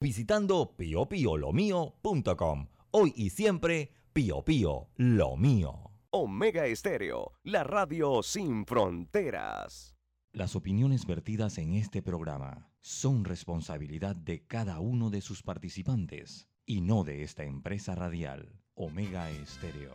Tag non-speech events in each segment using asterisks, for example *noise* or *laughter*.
visitando piopiolomio.com. Hoy y siempre, Pio Pío lo mío. Omega Estéreo, la radio sin fronteras. Las opiniones vertidas en este programa son responsabilidad de cada uno de sus participantes y no de esta empresa radial, Omega Estéreo.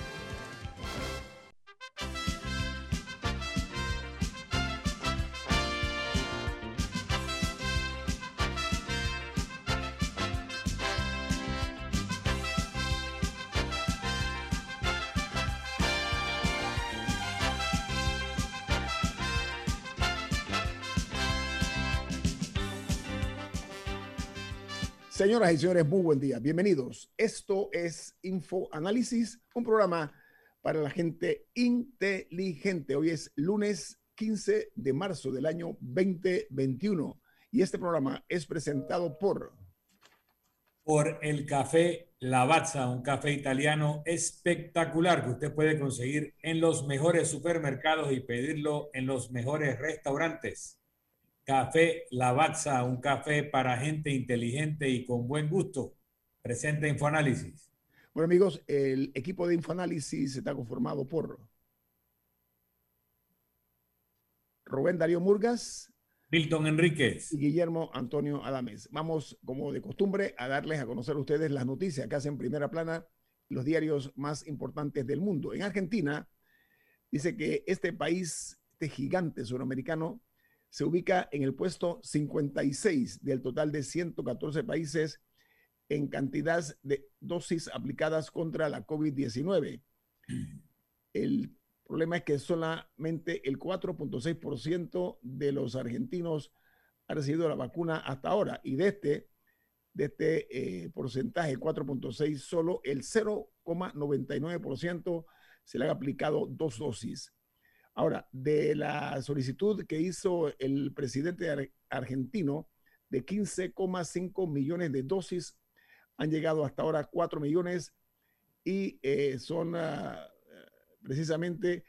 Señoras y señores, muy buen día. Bienvenidos. Esto es Info Análisis, un programa para la gente inteligente. Hoy es lunes 15 de marzo del año 2021 y este programa es presentado por por el café Lavazza, un café italiano espectacular que usted puede conseguir en los mejores supermercados y pedirlo en los mejores restaurantes. Café Lavazza, un café para gente inteligente y con buen gusto. Presenta Infoanálisis. Bueno, amigos, el equipo de Infoanálisis está conformado por Rubén Darío Murgas, Milton Enríquez y Guillermo Antonio Adames. Vamos, como de costumbre, a darles a conocer a ustedes las noticias que hacen primera plana los diarios más importantes del mundo. En Argentina, dice que este país, este gigante suramericano, se ubica en el puesto 56 del total de 114 países en cantidad de dosis aplicadas contra la COVID-19. El problema es que solamente el 4.6% de los argentinos ha recibido la vacuna hasta ahora y de este, de este eh, porcentaje, 4.6, solo el 0,99% se le ha aplicado dos dosis. Ahora, de la solicitud que hizo el presidente argentino de 15,5 millones de dosis, han llegado hasta ahora 4 millones y eh, son ah, precisamente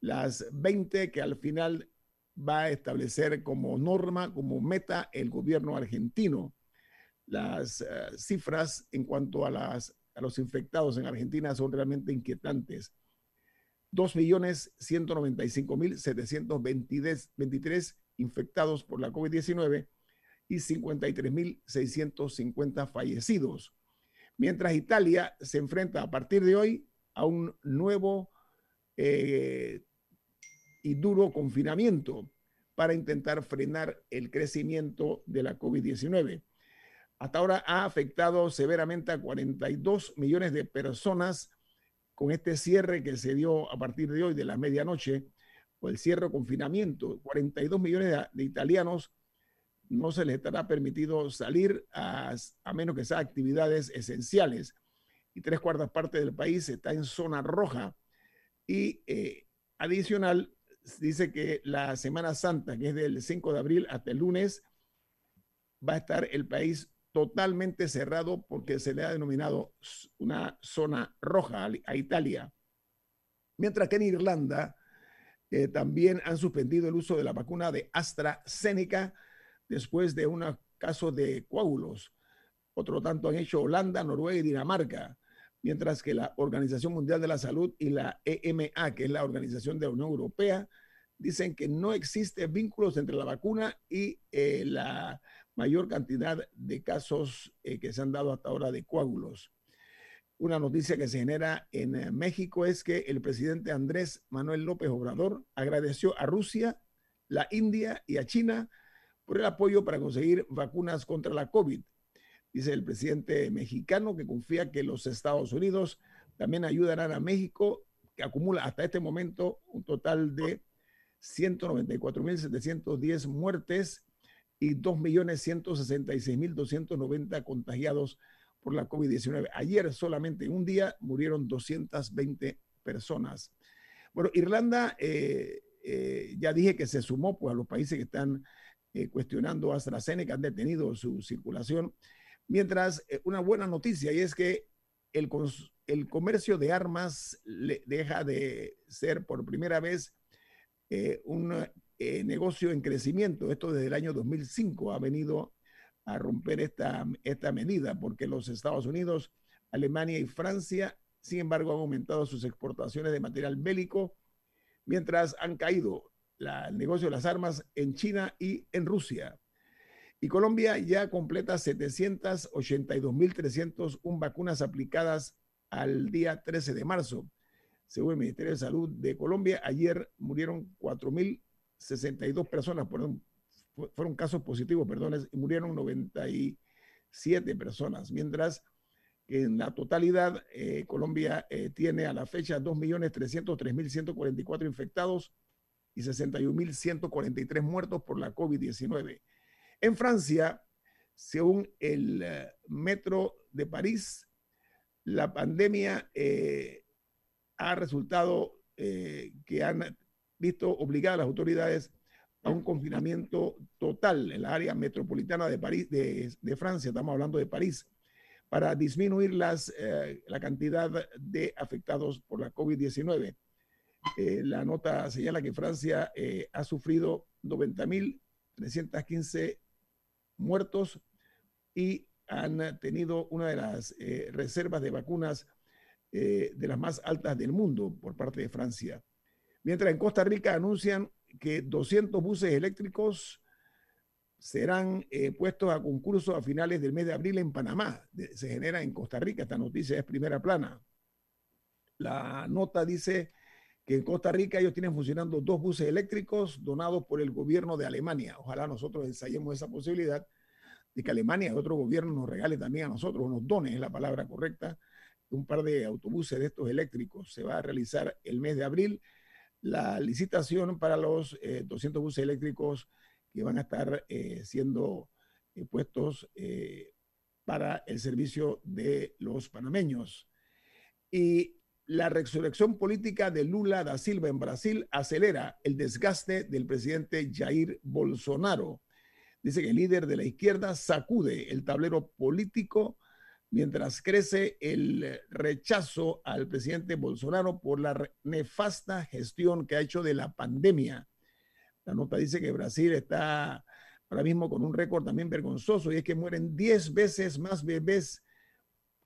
las 20 que al final va a establecer como norma, como meta el gobierno argentino. Las ah, cifras en cuanto a, las, a los infectados en Argentina son realmente inquietantes. 2.195.723 infectados por la COVID-19 y 53.650 fallecidos. Mientras Italia se enfrenta a partir de hoy a un nuevo eh, y duro confinamiento para intentar frenar el crecimiento de la COVID-19. Hasta ahora ha afectado severamente a 42 millones de personas con este cierre que se dio a partir de hoy de la medianoche, o el cierre o confinamiento, 42 millones de, italianos no se les estará permitido salir a, menos que sean actividades esenciales. Y tres cuartas partes del país está en zona roja. Y eh, adicional, dice que la Semana Santa, que es del 5 de abril hasta el lunes, va a estar el país totalmente cerrado porque se le ha denominado una zona roja a Italia. Mientras que en Irlanda eh, también han suspendido el uso de la vacuna de AstraZeneca después de un caso de coágulos. Otro tanto han hecho Holanda, Noruega y Dinamarca, mientras que la Organización Mundial de la Salud y la EMA, que es la Organización de la Unión Europea, dicen que no existe vínculos entre la vacuna y eh, la mayor cantidad de casos eh, que se han dado hasta ahora de coágulos. Una noticia que se genera en eh, México es que el presidente Andrés Manuel López Obrador agradeció a Rusia, la India y a China por el apoyo para conseguir vacunas contra la COVID. Dice el presidente mexicano que confía que los Estados Unidos también ayudarán a México, que acumula hasta este momento un total de 194.710 muertes y 2.166.290 contagiados por la COVID-19. Ayer solamente un día murieron 220 personas. Bueno, Irlanda, eh, eh, ya dije que se sumó pues, a los países que están eh, cuestionando a AstraZeneca, han detenido su circulación. Mientras, una buena noticia y es que el, el comercio de armas deja de ser por primera vez un negocio en crecimiento. Esto desde el año 2005 ha venido a romper esta, esta medida, porque los Estados Unidos, Alemania y Francia, sin embargo, han aumentado sus exportaciones de material bélico, mientras han caído el negocio de las armas en China y en Rusia. Y Colombia ya completa 782.301 vacunas aplicadas al día 13 de marzo. Según el Ministerio de Salud de Colombia, ayer murieron 4.062 personas un fueron casos positivos, perdón, murieron 97 personas, mientras que en la totalidad eh, Colombia eh, tiene a la fecha 2.303.144 infectados y 61.143 muertos por la COVID-19. En Francia, según el eh, Metro de París, la pandemia ha resultado que han visto obligadas a las autoridades a un confinamiento total en la área metropolitana de París, de, Francia, estamos hablando de París, para disminuir las, eh, la cantidad de afectados por la COVID-19. Eh, la nota señala que Francia eh, ha sufrido 90.315 muertos y han tenido una de las reservas de vacunas de las más altas del mundo por parte de Francia. Mientras en Costa Rica anuncian que 200 buses eléctricos serán eh, puestos a concurso a finales del mes de abril en Panamá. Se genera en Costa Rica, esta noticia es primera plana. La nota dice que en Costa Rica ellos tienen funcionando dos buses eléctricos donados por el gobierno de Alemania. Ojalá nosotros ensayemos esa posibilidad de que Alemania y otro gobierno nos regale también a nosotros, nos done, es la palabra correcta, un par de autobuses de estos eléctricos. Se va a realizar el mes de abril la licitación para los 200 eh, buses eléctricos que van a estar eh, siendo eh, puestos para el servicio de los panameños. Y la resurrección política de Lula da Silva en Brasil acelera el desgaste del presidente Jair Bolsonaro. Dice que el líder de la izquierda sacude el tablero político mientras crece el rechazo al presidente Bolsonaro por la nefasta gestión que ha hecho de la pandemia. La nota dice que Brasil está ahora mismo con un récord también vergonzoso y es que mueren 10 veces más bebés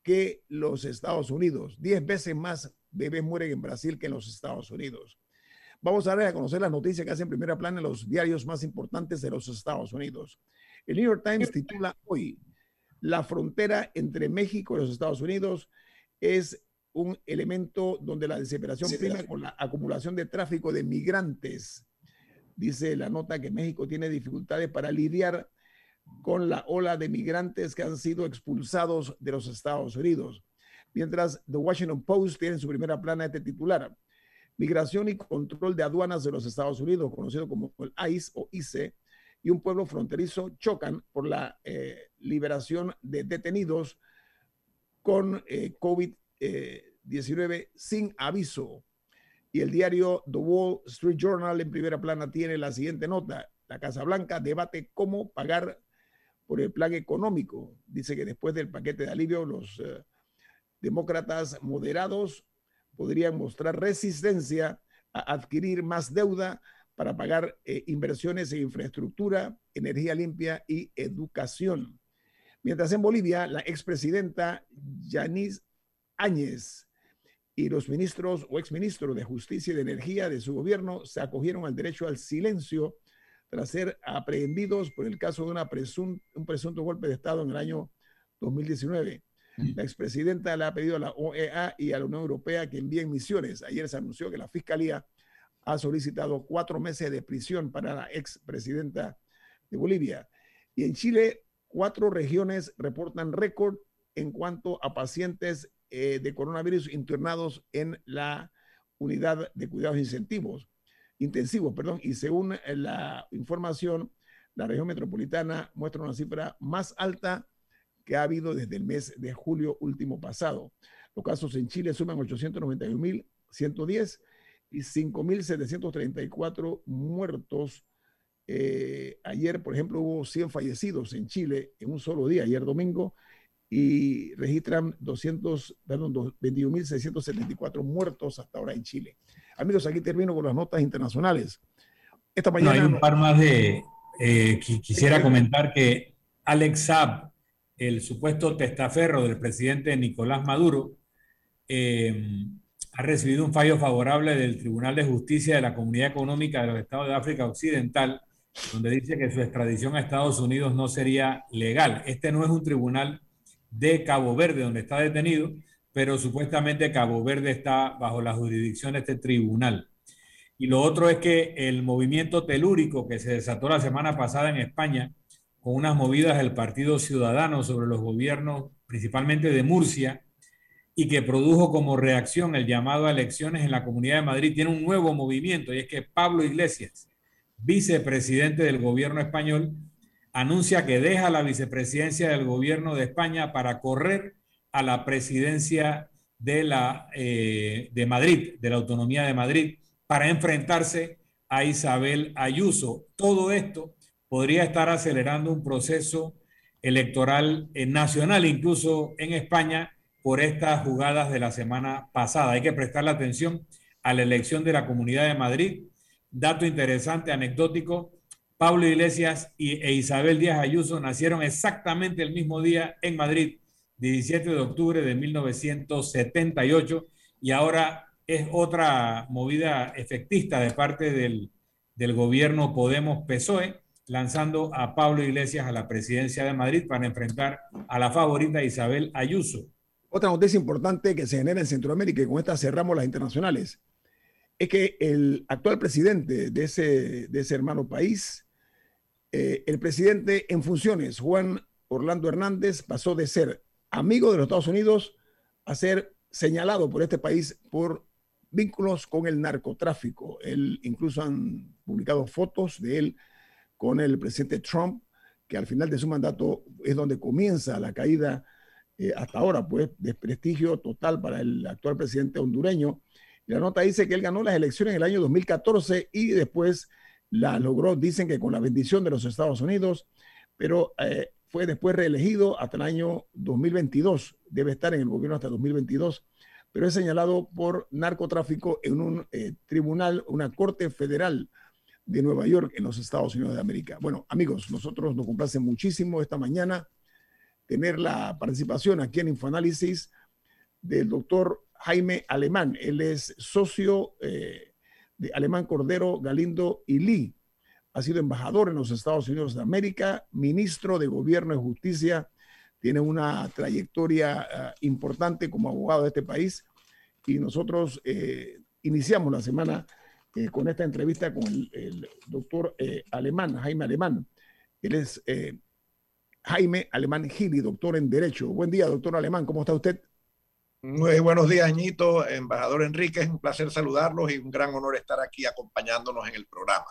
que los Estados Unidos. 10 veces más bebés mueren en Brasil que en los Estados Unidos. Vamos a ver a conocer las noticias que hacen primera plana en los diarios más importantes de los Estados Unidos. El New York Times titula hoy, la frontera entre México y los Estados Unidos es un elemento donde la desesperación prima con la acumulación de tráfico de migrantes. Dice la nota que México tiene dificultades para lidiar con la ola de migrantes que han sido expulsados de los Estados Unidos. Mientras The Washington Post tiene en su primera plana este titular, Migración y Control de Aduanas de los Estados Unidos, conocido como el ICE o ICE, y un pueblo fronterizo chocan por la eh, liberación de detenidos con eh, COVID-19 sin aviso. Y el diario The Wall Street Journal en primera plana tiene la siguiente nota. La Casa Blanca debate cómo pagar por el plan económico. Dice que después del paquete de alivio, los eh, demócratas moderados podrían mostrar resistencia a adquirir más deuda para pagar eh, inversiones en infraestructura, energía limpia y educación. Mientras en Bolivia, la expresidenta Yanis Áñez y los ministros o exministros de Justicia y de Energía de su gobierno se acogieron al derecho al silencio tras ser aprehendidos por el caso de un presunto golpe de Estado en el año 2019. La expresidenta le ha pedido a la OEA y a la Unión Europea que envíen misiones. Ayer se anunció que la Fiscalía ha solicitado cuatro meses de prisión para la expresidenta de Bolivia. Y en Chile, cuatro regiones reportan récord en cuanto a pacientes eh, de coronavirus internados en la unidad de cuidados intensivos, intensivos, perdón, y según la información, la región metropolitana muestra una cifra más alta que ha habido desde el mes de julio último pasado. Los casos en Chile suman 891.110 y 5.734 muertos. Eh, ayer, por ejemplo, hubo 100 fallecidos en Chile en un solo día, ayer domingo, y registran 200, perdón, 21.674 muertos hasta ahora en Chile. Amigos, aquí termino con las notas internacionales. Esta mañana. hay un par más de. Eh, quisiera comentar que Alex Saab, el supuesto testaferro del presidente Nicolás Maduro, eh, ha recibido un fallo favorable del Tribunal de Justicia de la Comunidad Económica de los Estados de África Occidental, donde dice que su extradición a Estados Unidos no sería legal. Este no es un tribunal de Cabo Verde donde está detenido, pero supuestamente Cabo Verde está bajo la jurisdicción de este tribunal. Y lo otro es que el movimiento telúrico que se desató la semana pasada en España, con unas movidas del Partido Ciudadano sobre los gobiernos, principalmente de Murcia, y que produjo como reacción el llamado a elecciones en la Comunidad de Madrid, tiene un nuevo movimiento y es que Pablo Iglesias, vicepresidente del gobierno español, anuncia que deja la vicepresidencia del gobierno de España para correr a la presidencia de, la, eh, de Madrid, de la autonomía de Madrid, para enfrentarse a Isabel Ayuso. Todo esto podría estar acelerando un proceso electoral eh, nacional, incluso en España, por estas jugadas de la semana pasada. Hay que prestarle atención a la elección de la Comunidad de Madrid. Dato interesante, anecdótico, Pablo Iglesias e Isabel Díaz Ayuso nacieron exactamente el mismo día en Madrid, 17 de octubre de 1978, y ahora es otra movida efectista de parte del, del gobierno Podemos PSOE, lanzando a Pablo Iglesias a la presidencia de Madrid para enfrentar a la favorita Isabel Ayuso. Otra noticia importante que se genera en Centroamérica y con esta cerramos las internacionales es que el actual presidente de ese, hermano país, eh, el presidente en funciones, Juan Orlando Hernández, pasó de ser amigo de los Estados Unidos a ser señalado por este país por vínculos con el narcotráfico. Él incluso han publicado fotos de él con el presidente Trump, que al final de su mandato es donde comienza la caída eh, hasta ahora, pues, desprestigio total para el actual presidente hondureño. la nota dice que él ganó las elecciones en el año 2014 y después la logró, dicen que con la bendición de los Estados Unidos, pero eh, fue después reelegido hasta el año 2022. Debe estar en el gobierno hasta 2022, pero es señalado por narcotráfico en un eh, tribunal, una corte federal de Nueva York en los Estados Unidos de América. Bueno, amigos, nosotros nos complace muchísimo esta mañana tener la participación aquí en Infoanálisis del doctor Jaime Alemán. Él es socio eh, de Alemán Cordero, Galindo y Lee. Ha sido embajador en los Estados Unidos de América, ministro de Gobierno y Justicia. Tiene una trayectoria eh, importante como abogado de este país. Y nosotros eh, iniciamos la semana con esta entrevista con el, el doctor Alemán, Jaime Alemán. Él es Jaime Alemán Gili, doctor en Derecho. Buen día, doctor Alemán, ¿cómo está usted? Muy buenos días, Añito, embajador Enrique, es un placer saludarlos y un gran honor estar aquí acompañándonos en el programa.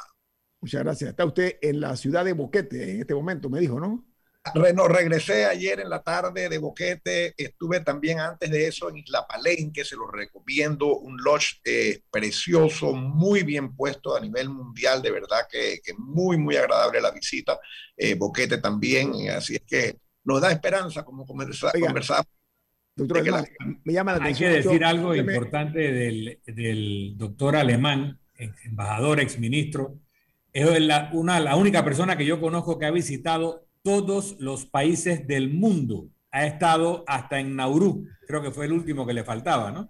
Muchas gracias. Está usted en la ciudad de Boquete en este momento, me dijo, ¿no? Regresé ayer en la tarde de Boquete, estuve también antes de eso en Isla Palenque, se lo recomiendo, un lodge eh, precioso, muy bien puesto a nivel mundial, de verdad que, que muy, muy agradable la visita, eh, Boquete también, así es que nos da esperanza como conversamos. Doctor, me llama la atención. Hay que decir algo importante del, del, doctor alemán, embajador, exministro. Es la, una, la única persona que yo conozco que ha visitado todos los países del mundo. Ha estado hasta en Nauru, creo que fue el último que le faltaba, ¿no?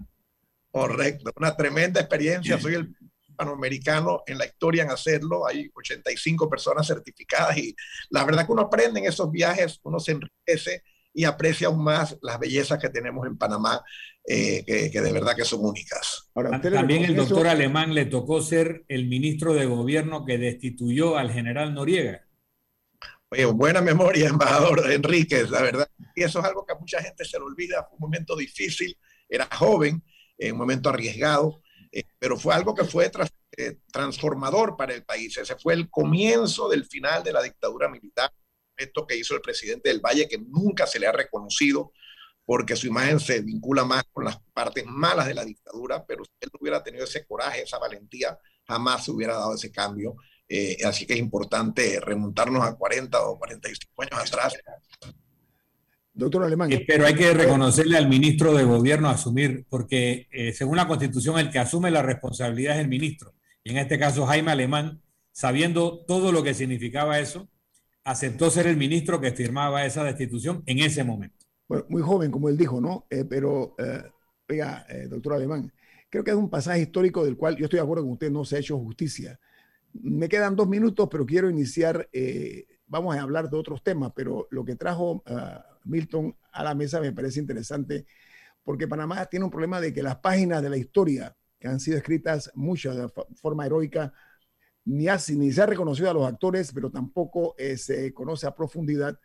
Correcto, una tremenda experiencia. Soy el panamericano en la historia en hacerlo. Hay 85 personas certificadas y la verdad que uno aprende en esos viajes, uno se enriquece y aprecia aún más las bellezas que tenemos en Panamá, eh, que, de verdad que son únicas. Ahora, También el doctor Alemán le tocó ser el ministro de gobierno que destituyó al general Noriega buena memoria, embajador Enríquez, la verdad. Y eso es algo que a mucha gente se le olvida. Fue un momento difícil, era joven, un momento arriesgado, eh, pero fue algo que fue eh, transformador para el país. Ese fue el comienzo del final de la dictadura militar. esto que hizo el presidente del Valle, que nunca se le ha reconocido porque su imagen se vincula más con las partes malas de la dictadura, pero si él hubiera tenido ese coraje, esa valentía, jamás se hubiera dado ese cambio. Eh, así que es importante remontarnos a 40 o 45 años atrás. Doctor Alemán. Eh, pero hay que reconocerle al ministro de gobierno asumir, porque eh, según la constitución el que asume la responsabilidad es el ministro. Y en este caso Jaime Alemán, sabiendo todo lo que significaba eso, aceptó ser el ministro que firmaba esa destitución en ese momento muy joven, como él dijo, ¿no? Eh, pero, eh, oiga, eh, doctor Alemán, creo que es un pasaje histórico del cual yo estoy de acuerdo con usted, no se ha hecho justicia. Me quedan dos minutos, pero quiero iniciar, vamos a hablar de otros temas, pero lo que trajo Milton a la mesa me parece interesante, porque Panamá tiene un problema de que las páginas de la historia que han sido escritas muchas de forma heroica, ni, ni se ha reconocido a los actores, pero tampoco se conoce a profundidad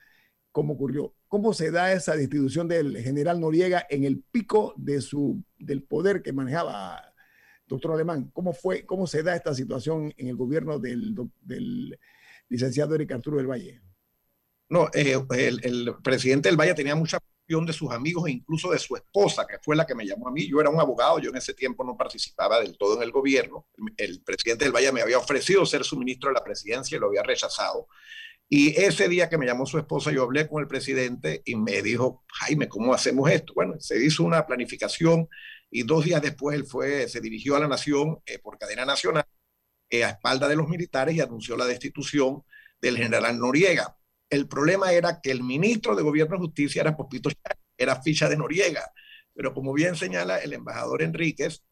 cómo ocurrió. ¿Cómo se da esa distribución del general Noriega en el pico de su, del poder que manejaba doctor Alemán? ¿Cómo, fue, ¿Cómo se da esta situación en el gobierno del, licenciado Eric Arturo del Valle? No, eh, el, el, presidente del Valle tenía mucha presión de sus amigos e incluso de su esposa, que fue la que me llamó a mí. Yo era un abogado, yo en ese tiempo no participaba del todo en el gobierno. El presidente del Valle me había ofrecido ser su ministro de la presidencia y lo había rechazado. Y ese día que me llamó su esposa, yo hablé con el presidente y me dijo, Jaime, ¿cómo hacemos esto? Bueno, se hizo una planificación y dos días después él fue, se dirigió a la nación eh, por cadena nacional eh, a espalda de los militares y anunció la destitución del general Noriega. El problema era que el ministro de Gobierno y Justicia era Popito era ficha de Noriega. Pero como bien señala el embajador Enríquez,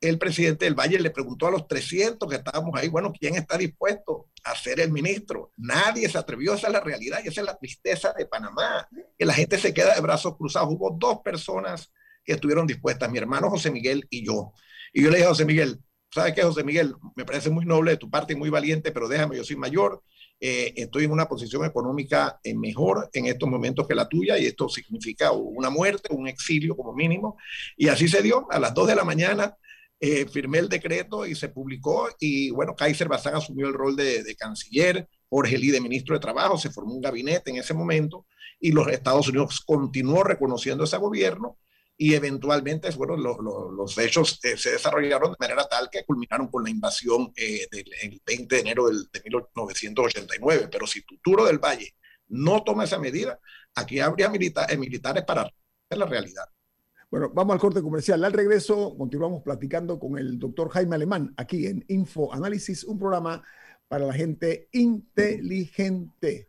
el presidente del Valle le preguntó a los 300 que estábamos ahí, bueno, ¿quién está dispuesto a ser el ministro? Nadie se atrevió, esa es la realidad y esa es la tristeza de Panamá, que la gente se queda de brazos cruzados. Hubo dos personas que estuvieron dispuestas, mi hermano José Miguel y yo. Y yo le dije a José Miguel, ¿sabes qué, José Miguel? Me parece muy noble de tu parte y muy valiente, pero déjame, yo soy mayor, eh, estoy en una posición económica eh, mejor en estos momentos que la tuya y esto significa una muerte, un exilio como mínimo. Y así se dio, a las dos de la mañana eh, firmé el decreto y se publicó y bueno, Kaiser Bazán asumió el rol de, canciller, Jorge Lee de ministro de Trabajo, se formó un gabinete en ese momento y los Estados Unidos continuó reconociendo ese gobierno y eventualmente bueno, los hechos eh, se desarrollaron de manera tal que culminaron con la invasión eh, del el 20 de enero del, de 1989. Pero si Tuturo del Valle no toma esa medida, aquí habría militares para la realidad. Bueno, vamos al corte comercial. Al regreso continuamos platicando con el doctor Jaime Alemán aquí en Info Análisis, un programa para la gente inteligente.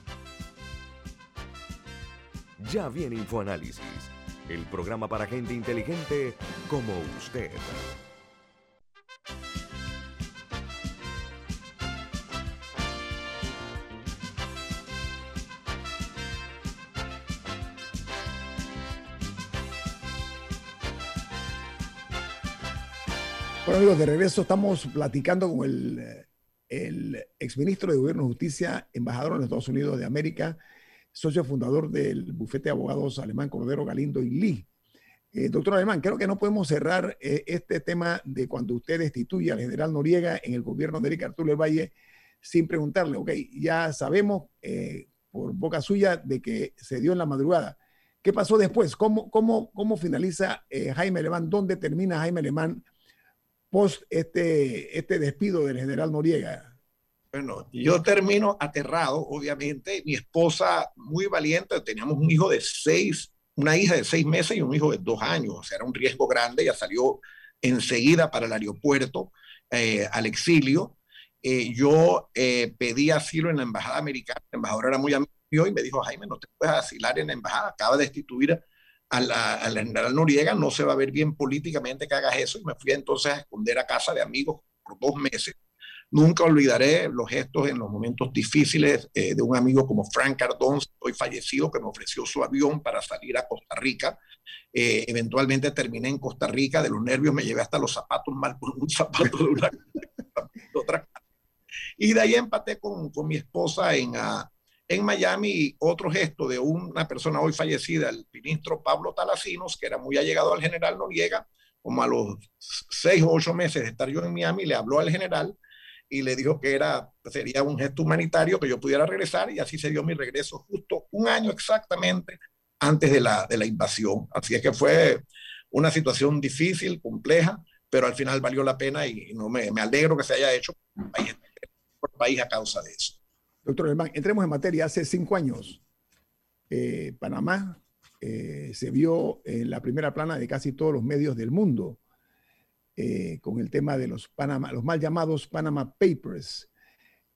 Ya viene InfoAnálisis, el programa para gente inteligente como usted. Bueno amigos, de regreso estamos platicando con el, el exministro de Gobierno de Justicia, embajador en Estados Unidos de América, socio fundador del bufete de abogados alemán Cordero Galindo y Lee. Eh, doctor Alemán, creo que no podemos cerrar eh, este tema de cuando usted destituye al general Noriega en el gobierno de Eric Arturo Valle sin preguntarle, ok, ya sabemos eh, por boca suya de que se dio en la madrugada. ¿Qué pasó después? ¿Cómo, cómo, cómo finaliza Jaime Alemán? ¿Dónde termina Jaime Alemán post este, este despido del general Noriega? Bueno, yo termino aterrado, obviamente. Mi esposa, muy valiente, teníamos un hijo de seis, una hija de seis meses y un hijo de dos años. O sea, era un riesgo grande. Ella salió enseguida para el aeropuerto, eh, al exilio. Eh, yo eh, pedí asilo en la embajada americana. El embajador era muy amigo y me dijo, Jaime, no te puedes asilar en la embajada. Acaba de destituir al general Noriega, no se va a ver bien políticamente que hagas eso. Y me fui entonces a esconder a casa de amigos por dos meses. Nunca olvidaré los gestos en los momentos difíciles eh, de un amigo como Frank Cardón, hoy fallecido, que me ofreció su avión para salir a Costa Rica. Eh, eventualmente terminé en Costa Rica, de los nervios me llevé hasta los zapatos mal por *laughs* un zapato de una *laughs* otra. Y de ahí empaté con, con mi esposa en, uh, en Miami otro gesto de una persona hoy fallecida, el ministro Pablo Talasinos, que era muy allegado al general Noriega, como a los seis o ocho meses de estar yo en Miami, le habló al general y le dijo que era, sería un gesto humanitario que yo pudiera regresar y así se dio mi regreso justo un año exactamente antes de la, de la invasión. Así es que fue una situación difícil, compleja, pero al final valió la pena y no me, me alegro que se haya hecho por país a causa de eso. Doctor Alemán, entremos en materia. Hace cinco años, eh, Panamá eh, se vio en la primera plana de casi todos los medios del mundo eh, con el tema de los, Panama, los mal llamados Panama Papers,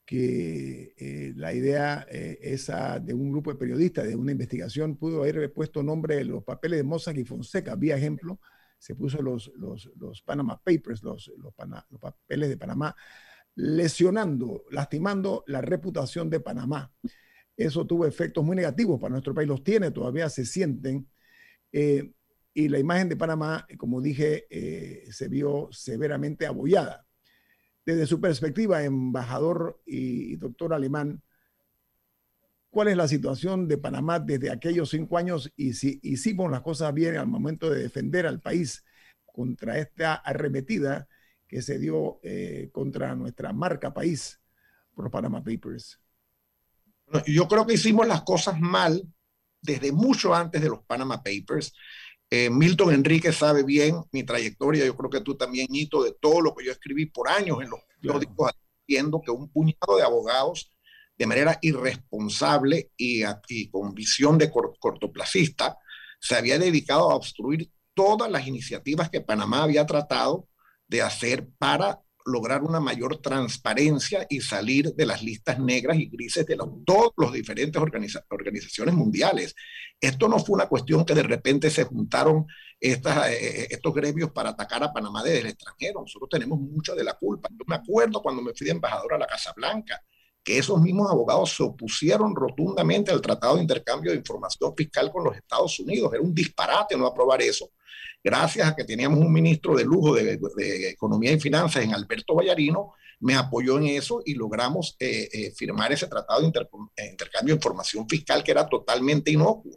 que la idea esa de un grupo de periodistas de una investigación pudo haber puesto nombre de los papeles de Mossack y Fonseca. Vía ejemplo, se puso los, los, los Panama Papers, los, los, los papeles de Panamá lesionando, lastimando la reputación de Panamá. Eso tuvo efectos muy negativos para nuestro país, los tiene, todavía se sienten. Eh, y la imagen de Panamá, como dije, eh, se vio severamente abollada. Desde su perspectiva, embajador y, doctor alemán, ¿cuál es la situación de Panamá desde aquellos cinco años y si hicimos las cosas bien al momento de defender al país contra esta arremetida que se dio eh, contra nuestra marca país por los Panama Papers? Yo creo que hicimos las cosas mal desde mucho antes de los Panama Papers. Eh, Milton Enrique sabe bien mi trayectoria, yo creo que tú también, Hito, de todo lo que yo escribí por años en los periódicos, claro. que un puñado de abogados de manera irresponsable y, y con visión de cortoplacista se había dedicado a obstruir todas las iniciativas que Panamá había tratado de hacer para lograr una mayor transparencia y salir de las listas negras y grises de los, todos los diferentes organizaciones mundiales. Esto no fue una cuestión que de repente se juntaron estas, eh, eh, estos gremios para atacar a Panamá desde el extranjero. Nosotros tenemos mucha de la culpa. Yo me acuerdo cuando me fui de embajador a la Casa Blanca, que esos mismos abogados se opusieron rotundamente al Tratado de Intercambio de Información Fiscal con los Estados Unidos. Era un disparate no aprobar eso gracias a que teníamos un ministro de lujo de, Economía y Finanzas en Alberto Vallarino, me apoyó en eso y logramos eh, eh, firmar ese tratado de eh, intercambio de información fiscal que era totalmente inocuo.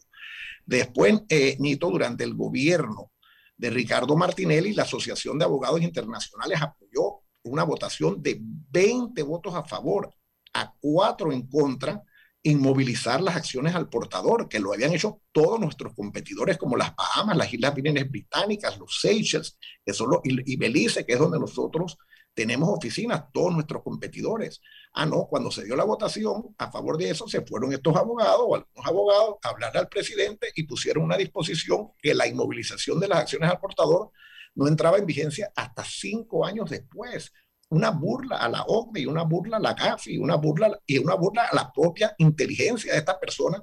Después, Nito, durante el gobierno de Ricardo Martinelli, la Asociación de Abogados Internacionales apoyó una votación de 20 votos a favor, a 4 en contra, inmovilizar las acciones al portador, que lo habían hecho todos nuestros competidores como las Bahamas, las Islas Vírgenes Británicas, los Seychelles, que son y, Belice, que es donde nosotros tenemos oficinas, todos nuestros competidores. Ah, no, cuando se dio la votación a favor de eso, se fueron estos abogados o algunos abogados a hablar al presidente y pusieron una disposición que la inmovilización de las acciones al portador no entraba en vigencia hasta cinco años después una burla a la OCDE una burla a la GAFI y una burla, y una burla a la propia inteligencia de estas personas,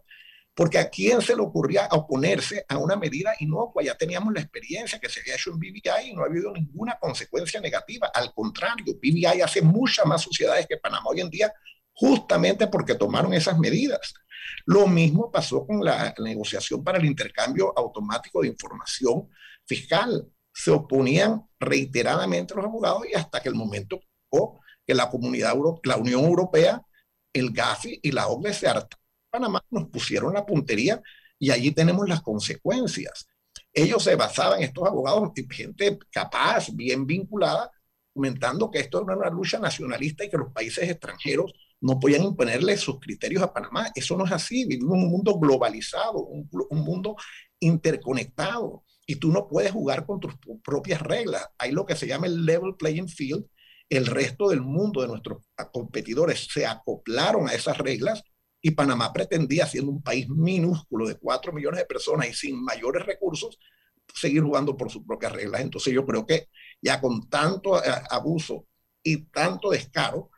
porque a quién se le ocurría oponerse a una medida inocua. Ya teníamos la experiencia que se había hecho en BBI y no ha habido ninguna consecuencia negativa. Al contrario, BBI hace muchas más sociedades que Panamá hoy en día, justamente porque tomaron esas medidas. Lo mismo pasó con la negociación para el intercambio automático de información fiscal se oponían reiteradamente los abogados y hasta que el momento que la comunidad, la Unión Europea, el GAFI y la OCDE se. Panamá nos pusieron la puntería y allí tenemos las consecuencias. Ellos se basaban, estos abogados, gente capaz, bien vinculada, comentando que esto era una lucha nacionalista y que los países extranjeros no podían imponerle sus criterios a Panamá. Eso no es así. Vivimos un mundo globalizado, un mundo interconectado y tú no puedes jugar con tus propias reglas. Hay lo que se llama el level playing field. El resto del mundo de nuestros competidores se acoplaron a esas reglas y Panamá pretendía, siendo un país minúsculo de 4 millones de personas y sin mayores recursos, seguir jugando por sus propias reglas. Entonces yo creo que ya con tanto eh, abuso y tanto descaro,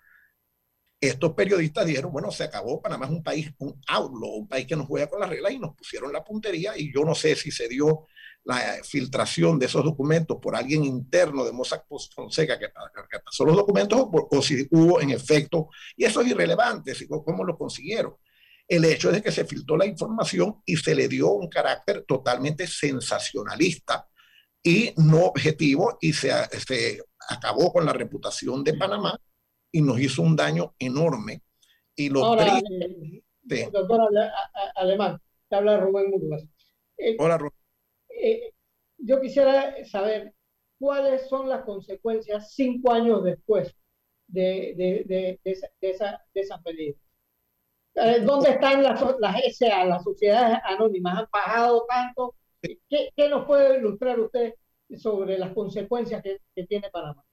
estos periodistas dijeron, bueno, se acabó, Panamá es un país, un outlaw, un país que no juega con las reglas y nos pusieron la puntería y yo no sé si se dio la filtración de esos documentos por alguien interno de Mossack Fonseca que, que pasó los documentos o, si hubo en efecto, y eso es irrelevante, cómo lo consiguieron. El hecho es de que se filtró la información y se le dio un carácter totalmente sensacionalista y no objetivo y se, se acabó con la reputación de Panamá y nos hizo un daño enorme. Y lo Ahora, eh, doctor Alemán, te habla Rubén Murgas. Eh, Hola, Rubén. Eh, yo quisiera saber cuáles son las consecuencias cinco años después de, esa, esa, esa medida. Eh, ¿Dónde están las, las SA, las sociedades anónimas? ¿Han pagado tanto? ¿Qué, ¿Qué, nos puede ilustrar usted sobre las consecuencias que, tiene Panamá?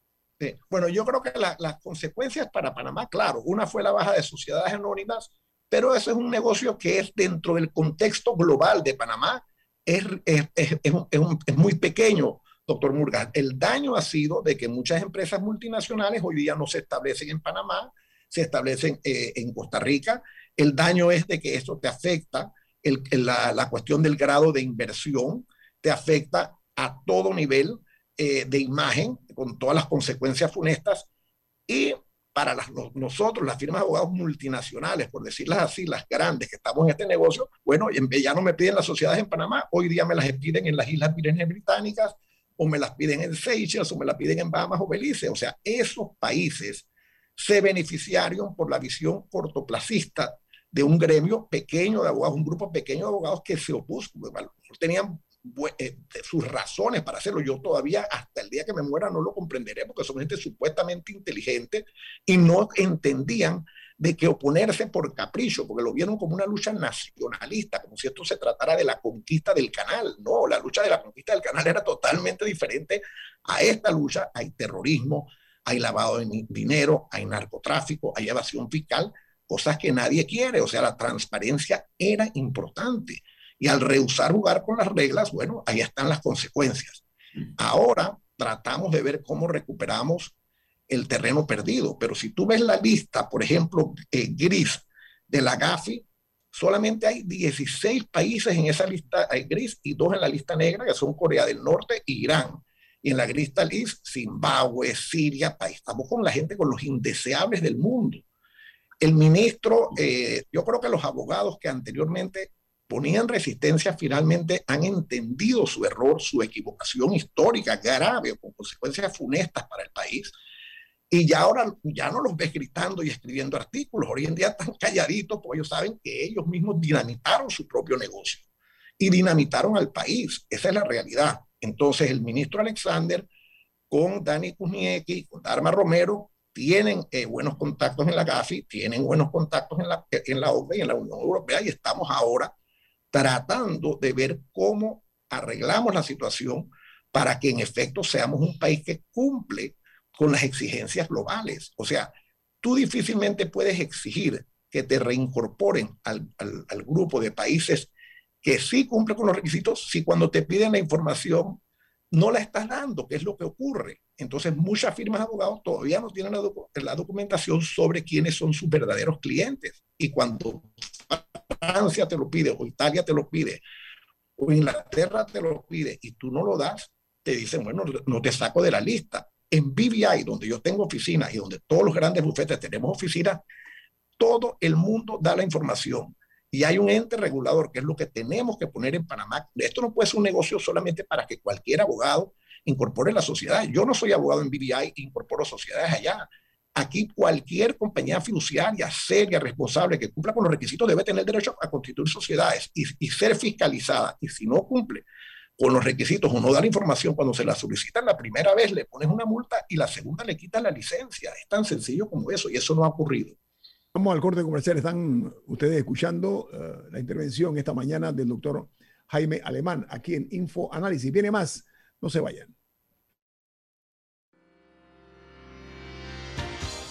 Bueno, yo creo que la, las consecuencias para Panamá, claro, una fue la baja de sociedades anónimas, pero eso es un negocio que es dentro del contexto global de Panamá es, es, es, es, muy pequeño, doctor Murgas. El daño ha sido de que muchas empresas multinacionales hoy día no se establecen en Panamá, se establecen eh, en Costa Rica. El daño es de que esto te afecta, el, la, la, cuestión del grado de inversión, te afecta a todo nivel eh, de imagen, con todas las consecuencias funestas. Y para nosotros, las firmas de abogados multinacionales, por decirlas así, las grandes que estamos en este negocio, bueno, ya no me piden las sociedades en Panamá, hoy día me las piden en las Islas Vírgenes Británicas, o me las piden en Seychelles, o me las piden en Bahamas o Belice. O sea, esos países se beneficiaron por la visión cortoplacista de un gremio pequeño de abogados, un grupo pequeño de abogados que se opuso, tenían sus razones para hacerlo. Yo todavía hasta el día que me muera no lo comprenderé porque son gente supuestamente inteligente y no entendían de que oponerse por capricho, porque lo vieron como una lucha nacionalista, como si esto se tratara de la conquista del canal. No, la lucha de la conquista del canal era totalmente diferente a esta lucha. Hay terrorismo, hay lavado de dinero, hay narcotráfico, hay evasión fiscal, cosas que nadie quiere. O sea, la transparencia era importante. Y al rehusar jugar con las reglas, bueno, ahí están las consecuencias. Ahora tratamos de ver cómo recuperamos el terreno perdido, pero si tú ves la lista, por ejemplo, eh, gris de la GAFI, solamente hay 16 países en esa lista hay gris y dos en la lista negra, que son Corea del Norte e Irán. Y en la lista gris, Zimbabue, Siria, país. Estamos con la gente con los indeseables del mundo. El ministro, eh, yo creo que los abogados que anteriormente ponían resistencia finalmente han entendido su error, su equivocación histórica grave con consecuencias funestas para el país. Y ya ahora ya no los ves gritando y escribiendo artículos. Hoy en día están calladitos porque ellos saben que ellos mismos dinamitaron su propio negocio y dinamitaron al país. Esa es la realidad. Entonces el ministro Alexander con Dani Kuzniecki, con Dharma Romero, tienen eh, buenos contactos en la GAFI, tienen buenos contactos en la, en la OCDE y en la Unión Europea y estamos ahora tratando de ver cómo arreglamos la situación para que en efecto seamos un país que cumple con las exigencias globales. O sea, tú difícilmente puedes exigir que te reincorporen al, al, grupo de países que sí cumplen con los requisitos si cuando te piden la información no la estás dando, que es lo que ocurre. Entonces, muchas firmas de abogados todavía no tienen la, la documentación sobre quiénes son sus verdaderos clientes. Y cuando Francia te lo pide, o Italia te lo pide, o Inglaterra te lo pide, y tú no lo das, te dicen, bueno, no te saco de la lista. En BVI, donde yo tengo oficinas y donde todos los grandes bufetes tenemos oficinas, todo el mundo da la información. Y hay un ente regulador, que es lo que tenemos que poner en Panamá. Esto no puede ser un negocio solamente para que cualquier abogado incorpore la sociedad. Yo no soy abogado en BBI, incorporo sociedades allá. Aquí cualquier compañía fiduciaria seria, responsable, que cumpla con los requisitos, debe tener derecho a constituir sociedades y, ser fiscalizada. Y si no cumple con los requisitos o no da la información cuando se la solicitan la primera vez, le pones una multa y la segunda le quitas la licencia. Es tan sencillo como eso y eso no ha ocurrido. Vamos al corte comercial. Están ustedes escuchando uh, la intervención esta mañana del doctor Jaime Alemán aquí en Info Análisis. Viene más, no se vayan.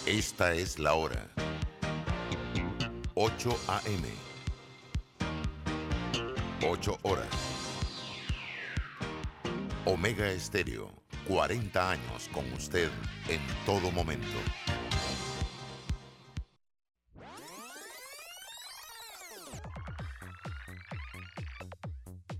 Esta es la hora. 8 a.m. 8 horas. Omega Estéreo, 40 años con usted en todo momento.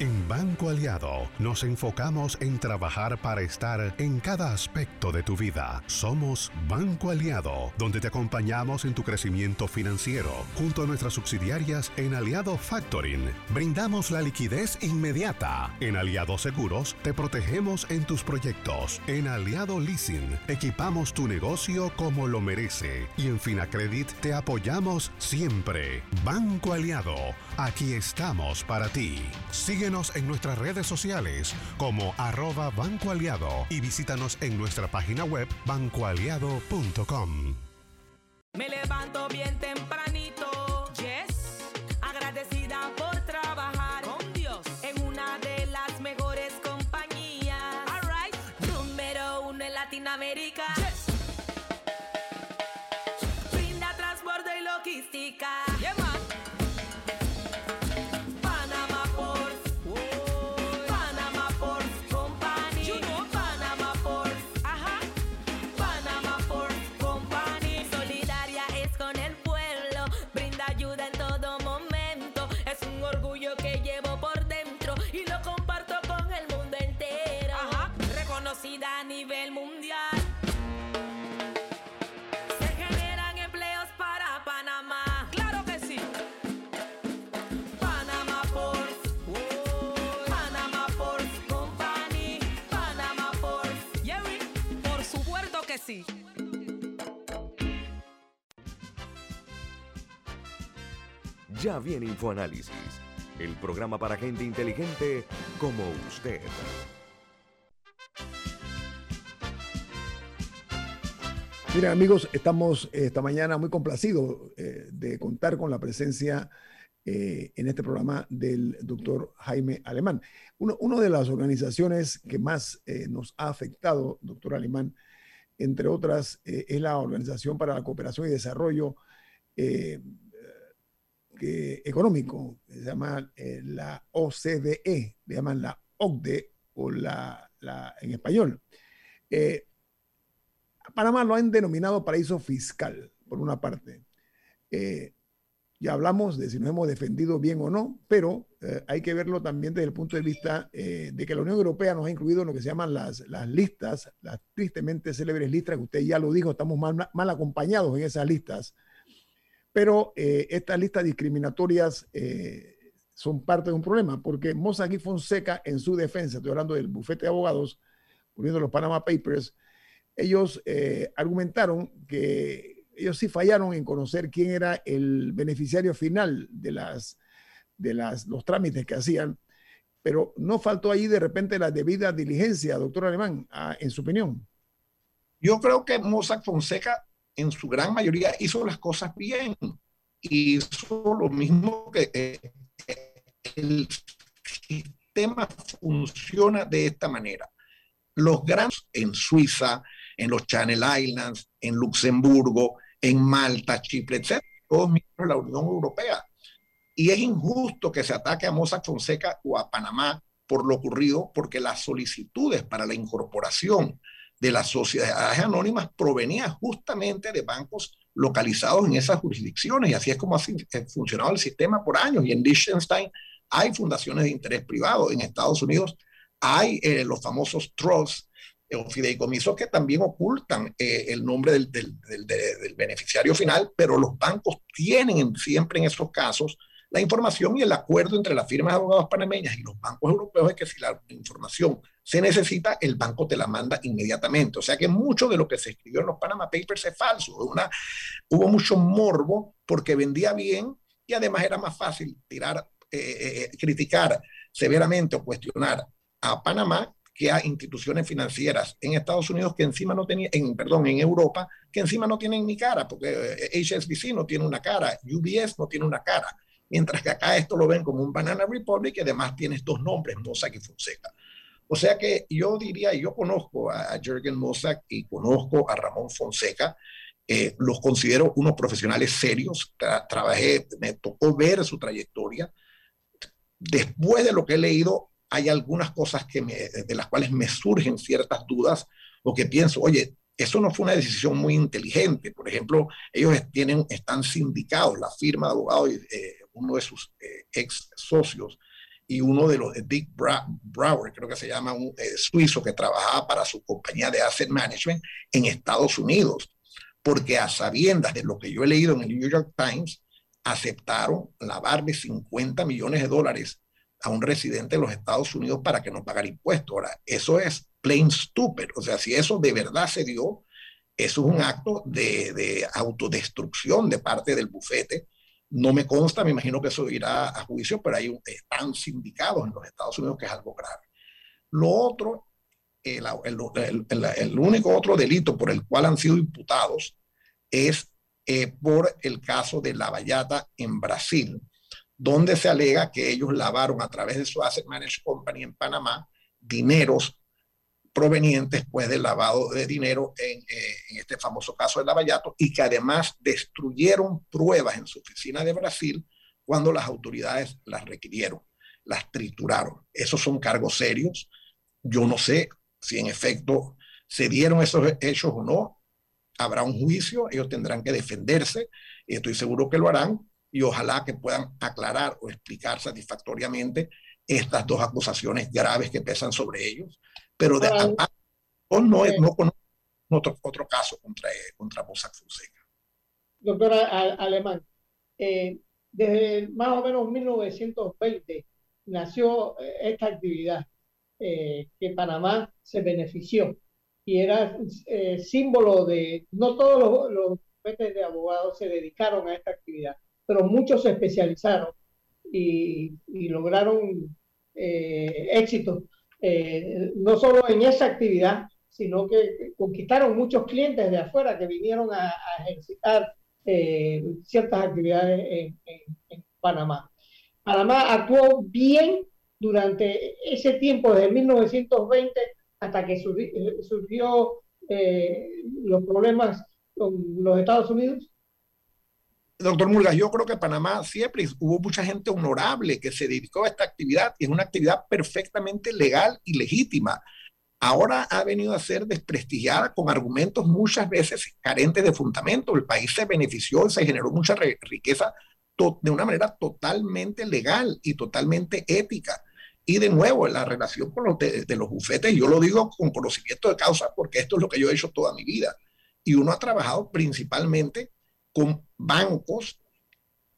En Banco Aliado nos enfocamos en trabajar para estar en cada aspecto de tu vida. Somos Banco Aliado, donde te acompañamos en tu crecimiento financiero. Junto a nuestras subsidiarias en Aliado Factoring, brindamos la liquidez inmediata. En Aliado Seguros, te protegemos en tus proyectos. En Aliado Leasing, equipamos tu negocio como lo merece. Y en Finacredit, te apoyamos siempre. Banco Aliado, aquí estamos para ti. Sigue en nuestras redes sociales como arroba Banco Aliado y visítanos en nuestra página web bancoaliado.com. Me levanto bien tempranito, yes, agradecida por trabajar con Dios en una de las mejores compañías. All right. Número uno en Latinoamérica. Ya viene InfoAnálisis, el programa para gente inteligente como usted. Miren amigos, estamos esta mañana muy complacidos eh, de contar con la presencia eh, en este programa del doctor Jaime Alemán. Uno, de las organizaciones que más eh, nos ha afectado, doctor Alemán, entre otras, eh, es la Organización para la Cooperación y Desarrollo Económico, que se llama la OCDE, le llaman la OCDE o la, la en español. Panamá lo han denominado paraíso fiscal, por una parte. Eh, ya hablamos de si nos hemos defendido bien o no, pero eh, hay que verlo también desde el punto de vista eh, de que la Unión Europea nos ha incluido en lo que se llaman las, las listas, las tristemente célebres listas, que usted ya lo dijo, estamos mal, mal acompañados en esas listas. Pero eh, estas listas discriminatorias eh, son parte de un problema, porque Mossack y Fonseca, en su defensa, estoy hablando del bufete de abogados, poniendo los Panama Papers, ellos eh, argumentaron que ellos sí fallaron en conocer quién era el beneficiario final de, las, de las, los trámites que hacían, pero no faltó ahí de repente la debida diligencia, doctor Alemán, a, en su opinión. Yo creo que Mossack Fonseca en su gran mayoría hizo las cosas bien. Hizo lo mismo que eh, el sistema funciona de esta manera. Los grandes en Suiza, en los Channel Islands, en Luxemburgo, en Malta, Chipre, etc., todos miembros de la Unión Europea. Y es injusto que se ataque a Mossack Fonseca o a Panamá por lo ocurrido, porque las solicitudes para la incorporación de las sociedades anónimas provenían justamente de bancos localizados en esas jurisdicciones y así es como ha funcionado el sistema por años. Y en Liechtenstein hay fundaciones de interés privado, en Estados Unidos hay eh, los famosos trusts o fideicomisos que también ocultan eh, el nombre del, del, del, del, beneficiario final, pero los bancos tienen siempre en esos casos la información y el acuerdo entre las firmas de abogados panameñas y los bancos europeos es que si la información se necesita, el banco te la manda inmediatamente. O sea que mucho de lo que se escribió en los Panama Papers es falso. Una, hubo mucho morbo porque vendía bien y además era más fácil tirar, eh, eh, criticar severamente o cuestionar a Panamá que a instituciones financieras en Estados Unidos que encima no tenían, en, perdón, en Europa, que encima no tienen ni cara, porque HSBC eh, no tiene una cara, UBS no tiene una cara, mientras que acá esto lo ven como un Banana Republic y además tiene estos nombres, Mossack y Fonseca. O sea que yo diría, yo conozco a Jürgen Mossack y conozco a Ramón Fonseca, eh, los considero unos profesionales serios, trabajé, me tocó ver su trayectoria. Después de lo que he leído, hay algunas cosas que me, de las cuales me surgen ciertas dudas o que pienso, oye, eso no fue una decisión muy inteligente. Por ejemplo, ellos tienen, están sindicados, la firma de abogados, eh, uno de sus eh, ex socios y uno de los, Dick Brower, creo que se llama un eh, suizo que trabajaba para su compañía de asset management en Estados Unidos, porque a sabiendas de lo que yo he leído en el New York Times, aceptaron lavarle 50 millones de dólares a un residente de los Estados Unidos para que no pagara impuestos. Ahora, eso es plain stupid. O sea, si eso de verdad se dio, eso es un acto de, de autodestrucción de parte del bufete no me consta, me imagino que eso irá a juicio, pero hay están sindicados en los Estados Unidos que es algo grave. Lo otro, el, único otro delito por el cual han sido imputados es eh, por el caso de la Vallata en Brasil, donde se alega que ellos lavaron a través de su Asset Management Company en Panamá dineros provenientes pues del lavado de dinero en, eh, en, este famoso caso de Lavallato y que además destruyeron pruebas en su oficina de Brasil cuando las autoridades las requirieron, las trituraron. Esos son cargos serios. Yo no sé si en efecto se dieron esos hechos o no. Habrá un juicio, ellos tendrán que defenderse y estoy seguro que lo harán y ojalá que puedan aclarar o explicar satisfactoriamente estas dos acusaciones graves que pesan sobre ellos pero de, no, no, no conozco otro, otro caso contra, contra Mossack Fonseca. Doctora Alemán, eh, desde más o menos 1920 nació eh, esta actividad eh, que Panamá se benefició y era eh, símbolo de, no todos los, los de abogados se dedicaron a esta actividad, pero muchos se especializaron y, y lograron eh, éxito eh, no solo en esa actividad, sino que conquistaron muchos clientes de afuera que vinieron a, ejercitar eh, ciertas actividades en, Panamá. Panamá actuó bien durante ese tiempo, desde 1920 hasta que eh, surgió los problemas con los Estados Unidos Doctor Murgas, yo creo que Panamá siempre hubo mucha gente honorable que se dedicó a esta actividad y es una actividad perfectamente legal y legítima. Ahora ha venido a ser desprestigiada con argumentos muchas veces carentes de fundamento. El país se benefició y se generó mucha riqueza de una manera totalmente legal y totalmente ética. Y de nuevo, la relación con los de, los bufetes, yo lo digo con conocimiento de causa porque esto es lo que yo he hecho toda mi vida. Y uno ha trabajado principalmente con bancos,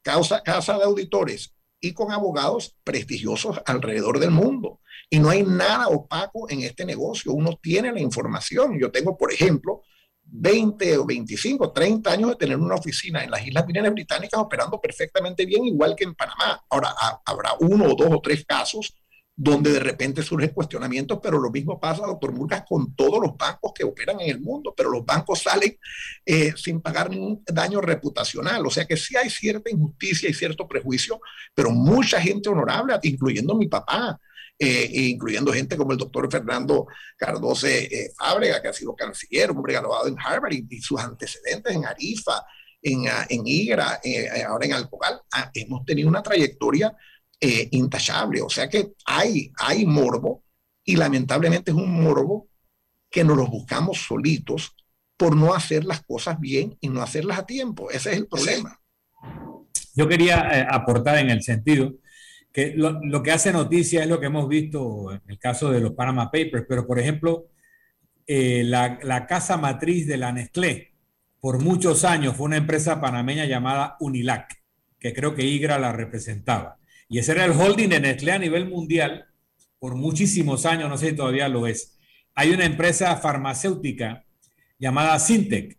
causa, casa de auditores y con abogados prestigiosos alrededor del mundo. Y no hay nada opaco en este negocio. Uno tiene la información. Yo tengo, por ejemplo, 20 o 25, 30 años de tener una oficina en las Islas Vírgenes Británicas operando perfectamente bien, igual que en Panamá. Ahora, habrá uno o dos o tres casos donde de repente surgen cuestionamientos, pero lo mismo pasa, doctor Murgas, con todos los bancos que operan en el mundo, pero los bancos salen eh, sin pagar ningún daño reputacional, o sea que sí hay cierta injusticia y cierto prejuicio, pero mucha gente honorable, incluyendo mi papá, eh, incluyendo gente como el doctor Fernando Cardoso eh, Fábrega, que ha sido canciller, hombre graduado en Harvard y, sus antecedentes en Arifa, en, en IGRA, ahora en Alcogal, ah, hemos tenido una trayectoria eh, intachable. O sea que hay, hay morbo y lamentablemente es un morbo que nos lo buscamos solitos por no hacer las cosas bien y no hacerlas a tiempo. Ese es el problema. Yo quería eh, aportar en el sentido que lo, lo, que hace noticia es lo que hemos visto en el caso de los Panama Papers, pero por ejemplo, eh, la, la casa matriz de la Nestlé. Por muchos años fue una empresa panameña llamada Unilac, que creo que IGRA la representaba. Y ese era el holding de Nestlé a nivel mundial por muchísimos años, no sé si todavía lo es. Hay una empresa farmacéutica llamada Sintec,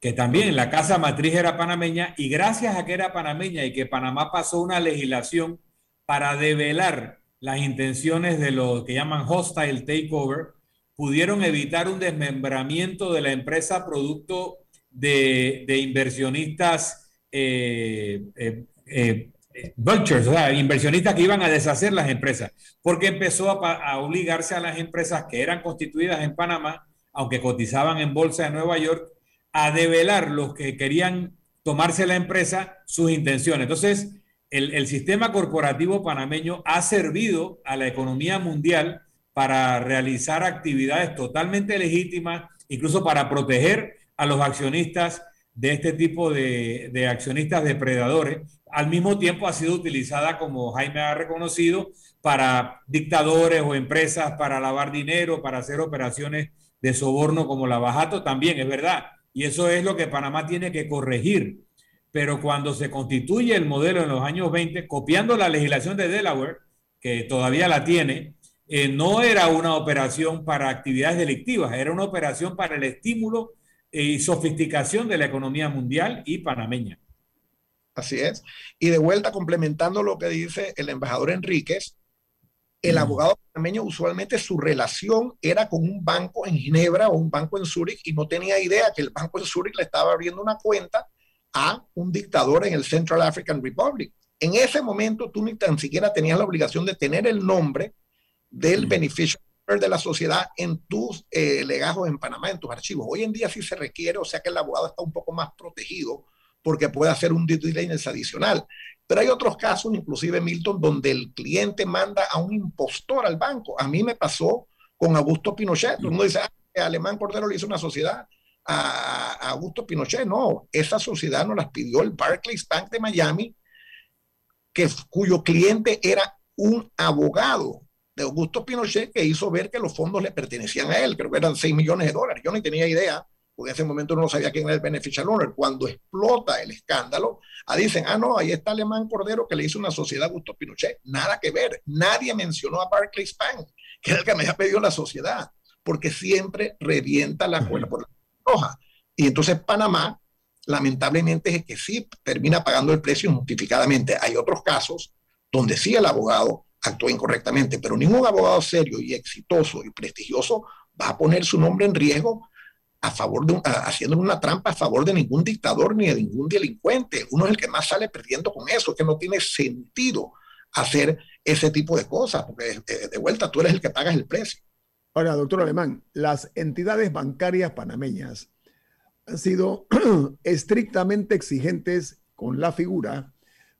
que también la casa matriz era panameña y gracias a que era panameña y que Panamá pasó una legislación para develar las intenciones de lo que llaman hostile takeover, pudieron evitar un desmembramiento de la empresa producto de, inversionistas eh, eh, eh, vultures, o sea, inversionistas que iban a deshacer las empresas, porque empezó a, obligarse a las empresas que eran constituidas en Panamá, aunque cotizaban en bolsa de Nueva York, a develar los que querían tomarse la empresa sus intenciones. Entonces, el, el, sistema corporativo panameño ha servido a la economía mundial para realizar actividades totalmente legítimas, incluso para proteger a los accionistas de este tipo de accionistas depredadores. Al mismo tiempo ha sido utilizada, como Jaime ha reconocido, para dictadores o empresas para lavar dinero, para hacer operaciones de soborno como la Bajato, también es verdad. Y eso es lo que Panamá tiene que corregir. Pero cuando se constituye el modelo en los años 20, copiando la legislación de Delaware, que todavía la tiene, eh, no era una operación para actividades delictivas, era una operación para el estímulo y sofisticación de la economía mundial y panameña. Así es. Y de vuelta, complementando lo que dice el embajador Enríquez, el abogado panameño usualmente su relación era con un banco en Ginebra o un banco en Zúrich y no tenía idea que el banco en Zúrich le estaba abriendo una cuenta a un dictador en el Central African Republic. En ese momento tú ni tan siquiera tenías la obligación de tener el nombre del beneficio de la sociedad en tus eh, legajos en Panamá, en tus archivos. Hoy en día sí se requiere, o sea que el abogado está un poco más protegido porque puede hacer un due diligence adicional. Pero hay otros casos, inclusive Milton, donde el cliente manda a un impostor al banco. A mí me pasó con Augusto Pinochet. Uno dice, ah, Alemán Cordero le hizo una sociedad a, a Augusto Pinochet. No, esa sociedad nos las pidió el Barclays Bank de Miami, que, cuyo cliente era un abogado de Augusto Pinochet que hizo ver que los fondos le pertenecían a él, creo que eran 6 millones de dólares. Yo no tenía idea, porque en ese momento no sabía quién era el beneficial owner. Cuando explota el escándalo, ah, dicen, ah, no, ahí está Alemán Cordero que le hizo una sociedad a Augusto Pinochet. Nada que ver. Nadie mencionó a Barclays Bank, que era el que me había pedido la sociedad, porque siempre revienta la cuerda por la roja. Y entonces Panamá, lamentablemente, es que sí termina pagando el precio injustificadamente. Hay otros casos donde sí el abogado actuó incorrectamente, pero ningún abogado serio y exitoso y prestigioso va a poner su nombre en riesgo a favor de a, haciendo una trampa a favor de ningún dictador ni de ningún delincuente. Uno es el que más sale perdiendo con eso, que no tiene sentido hacer ese tipo de cosas, porque de, de vuelta tú eres el que pagas el precio. Ahora, doctor Alemán, las entidades bancarias panameñas han sido *clears throat* estrictamente exigentes con la figura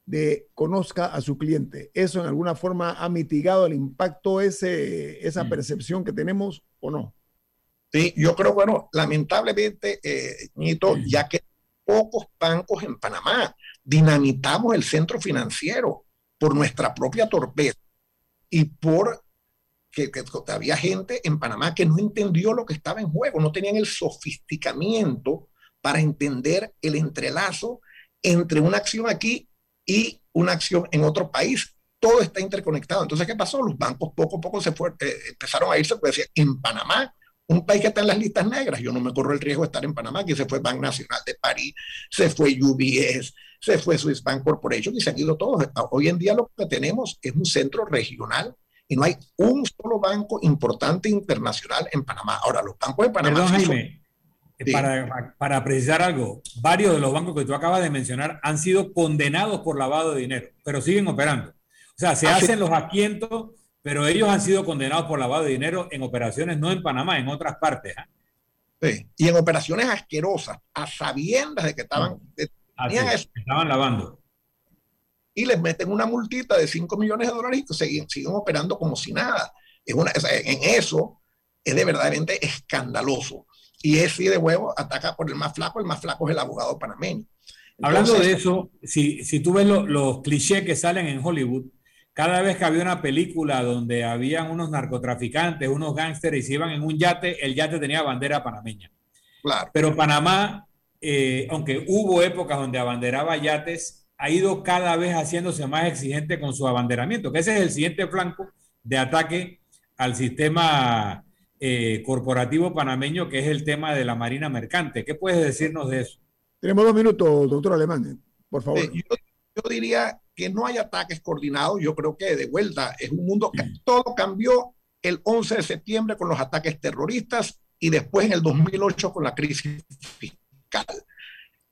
de conozca a su cliente. ¿Eso en alguna forma ha mitigado el impacto, ese, esa percepción que tenemos o no? Sí, yo creo, bueno, lamentablemente, eh, Nito, ya que pocos bancos en Panamá dinamitamos el centro financiero por nuestra propia torpeza y por que, que, había gente en Panamá que no entendió lo que estaba en juego, no tenían el sofisticamiento para entender el entrelazo entre una acción aquí y una acción en otro país. Todo está interconectado. Entonces, ¿qué pasó? Los bancos poco a poco se fue, eh, empezaron a irse, decía, en Panamá, un país que está en las listas negras, yo no me corro el riesgo de estar en Panamá, que se fue Bank Nacional de París, se fue UBS, se fue Swiss Bank Corporation y se han ido todos. Hoy en día lo que tenemos es un centro regional y no hay un solo banco importante internacional en Panamá. Ahora, los bancos de Panamá... Perdón, Jaime, sí. para, para, precisar algo, varios de los bancos que tú acabas de mencionar han sido condenados por lavado de dinero, pero siguen operando. O sea, se ah, hacen sí. los asientos, pero ellos han sido condenados por lavado de dinero en operaciones no en Panamá, en otras partes. ¿eh? Sí. Y en operaciones asquerosas, a sabiendas de que estaban, de, Así, estaban lavando y les meten una multita de 5 millones de dólares y siguen, siguen operando como si nada. Es una, en eso es de verdaderamente escandaloso. Y es si de huevo ataca por el más flaco, el más flaco es el abogado panameño. Entonces, Hablando de eso, si, si tú ves lo, los clichés que salen en Hollywood, cada vez que había una película donde habían unos narcotraficantes, unos gángsteres y se iban en un yate, el yate tenía bandera panameña. Claro. Pero Panamá, eh, aunque hubo épocas donde abanderaba yates, ha ido cada vez haciéndose más exigente con su abanderamiento, que ese es el siguiente flanco de ataque al sistema eh, corporativo panameño, que es el tema de la Marina Mercante. ¿Qué puedes decirnos de eso? Tenemos dos minutos, doctor Alemán, por favor. Eh, yo, yo diría que no hay ataques coordinados. Yo creo que de vuelta es un mundo que todo cambió el 11 de septiembre con los ataques terroristas y después en el 2008 con la crisis fiscal.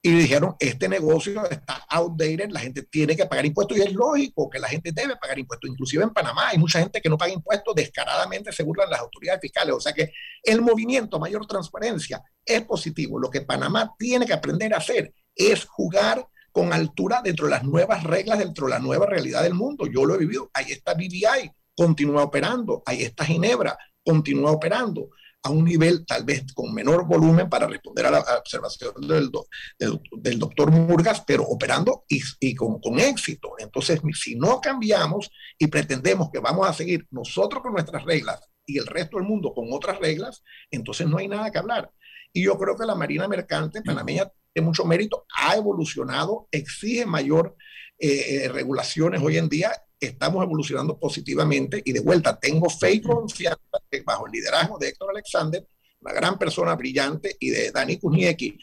Y dijeron, este negocio está outdated, la gente tiene que pagar impuestos y es lógico que la gente debe pagar impuestos. Inclusive en Panamá hay mucha gente que no paga impuestos descaradamente, se burlan las autoridades fiscales. O sea que el movimiento a mayor transparencia es positivo. Lo que Panamá tiene que aprender a hacer es jugar con altura dentro de las nuevas reglas, dentro de la nueva realidad del mundo. Yo lo he vivido. Ahí está BBI, continúa operando. Ahí está Ginebra, continúa operando a un nivel tal vez con menor volumen para responder a la observación del, del, doctor Murgas, pero operando y, y con, con, éxito. Entonces, si no cambiamos y pretendemos que vamos a seguir nosotros con nuestras reglas y el resto del mundo con otras reglas, entonces no hay nada que hablar. Y yo creo que la Marina Mercante panameña tiene mucho mérito, ha evolucionado, exige mayor eh, eh, regulaciones hoy en día estamos evolucionando positivamente y de vuelta tengo fe y confianza que bajo el liderazgo de Héctor Alexander, una gran persona brillante, y de Dani Kuzniecki,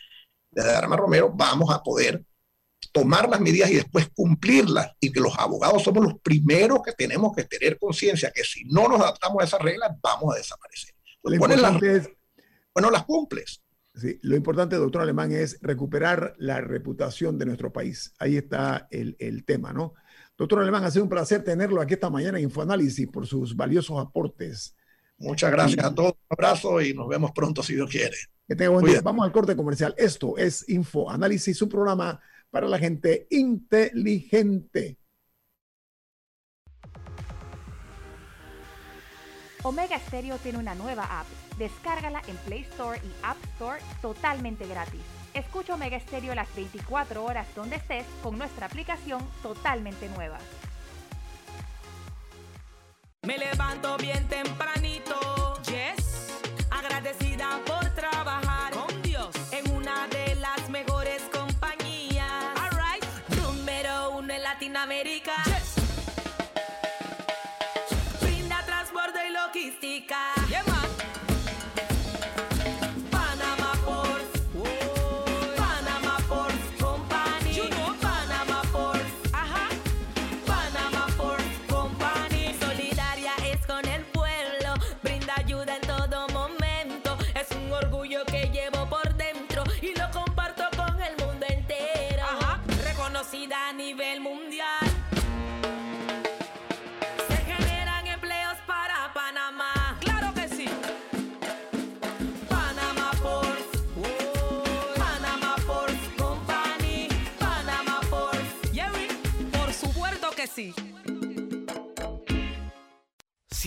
de Dharma Romero, vamos a poder tomar las medidas y después cumplirlas y que los abogados somos los primeros que tenemos que tener conciencia que si no nos adaptamos a esas reglas vamos a desaparecer. Pues las, es, bueno, las cumples. Sí, lo importante, doctor Alemán, es recuperar la reputación de nuestro país. Ahí está el, el tema, ¿no? Doctor Alemán, ha sido un placer tenerlo aquí esta mañana en Infoanálisis por sus valiosos aportes. Muchas gracias a todos. Un abrazo y nos vemos pronto si Dios quiere. Que tenga buen día. Vamos al corte comercial. Esto es Infoanálisis, un programa para la gente inteligente. Omega Stereo tiene una nueva app. Descárgala en Play Store y App Store totalmente gratis. Escucha Omega Stereo las 24 horas donde estés con nuestra aplicación totalmente nueva. Me levanto bien tempranito, yes, agradecida por trabajar con Dios en una de las mejores compañías. Alright, número uno en Latinoamérica.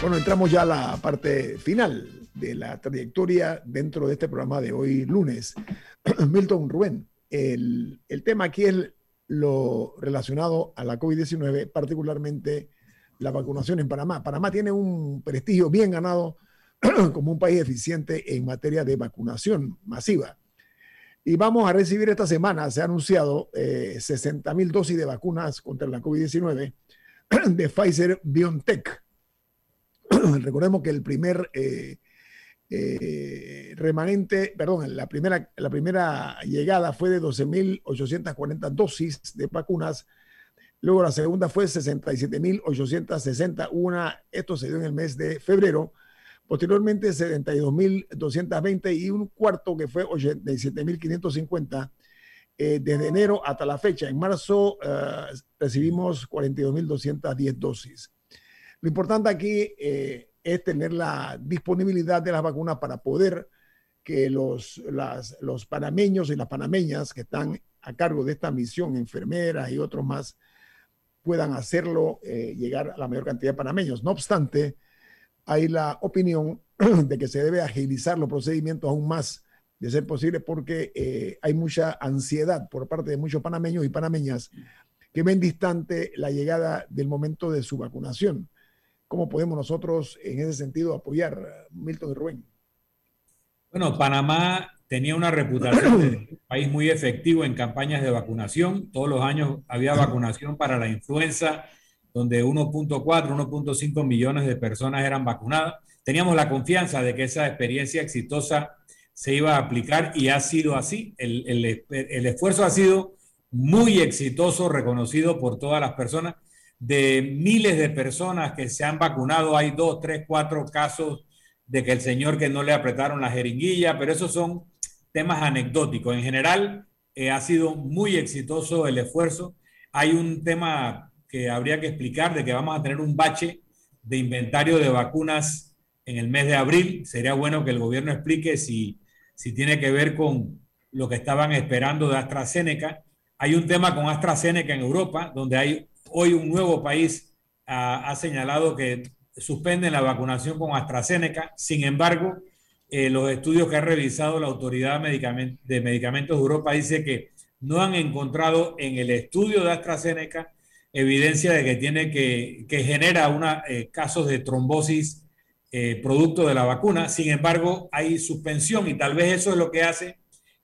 Bueno, entramos ya a la parte final de la trayectoria dentro de este programa de hoy lunes. *clears throat* Milton Rubén, el, tema aquí es lo relacionado a la COVID-19, particularmente la vacunación en Panamá. Panamá tiene un prestigio bien ganado *clears throat* como un país eficiente en materia de vacunación masiva. Y vamos a recibir esta semana, se ha anunciado, eh, 60 mil dosis de vacunas contra la COVID-19 *clears throat* de Pfizer BioNTech. *clears throat* Recordemos que el primer eh, eh, remanente, perdón, la primera, la primera llegada fue de 12.840 dosis de vacunas. Luego la segunda fue 67.860. Una, esto se dio en el mes de febrero Posteriormente 72.220 y un cuarto que fue 87.550 eh, desde enero hasta la fecha. En marzo eh, recibimos 42.210 dosis. Lo importante aquí eh, es tener la disponibilidad de las vacunas para poder que los, los panameños y las panameñas que están a cargo de esta misión, enfermeras y otros más, puedan hacerlo eh, llegar a la mayor cantidad de panameños. No obstante, hay la opinión *clears throat* de que se debe agilizar los procedimientos aún más, de ser posible, porque eh, hay mucha ansiedad por parte de muchos panameños y panameñas que ven distante la llegada del momento de su vacunación. ¿Cómo podemos nosotros en ese sentido apoyar, Milton y Rubén? Bueno, Panamá tenía una reputación de país muy efectivo en campañas de vacunación. Todos los años había vacunación para la influenza, donde 1.4, 1.5 millones de personas eran vacunadas. Teníamos la confianza de que esa experiencia exitosa se iba a aplicar y ha sido así. El esfuerzo ha sido muy exitoso, reconocido por todas las personas. De miles de personas que se han vacunado, hay dos, tres, cuatro casos de que el señor que no le apretaron la jeringuilla, pero esos son temas anecdóticos. En general, eh, ha sido muy exitoso el esfuerzo. Hay un tema que habría que explicar de que vamos a tener un bache de inventario de vacunas en el mes de abril. Sería bueno que el gobierno explique si, si tiene que ver con lo que estaban esperando de AstraZeneca. Hay un tema con AstraZeneca en Europa, donde hay hoy un nuevo país ah, ha señalado que suspenden la vacunación con AstraZeneca. Sin embargo, eh, los estudios que ha revisado la Autoridad de Medicamentos de Europa dice que no han encontrado en el estudio de AstraZeneca evidencia de que tiene que, que genera una, eh, casos de trombosis eh, producto de la vacuna. Sin embargo, hay suspensión y tal vez eso es lo que hace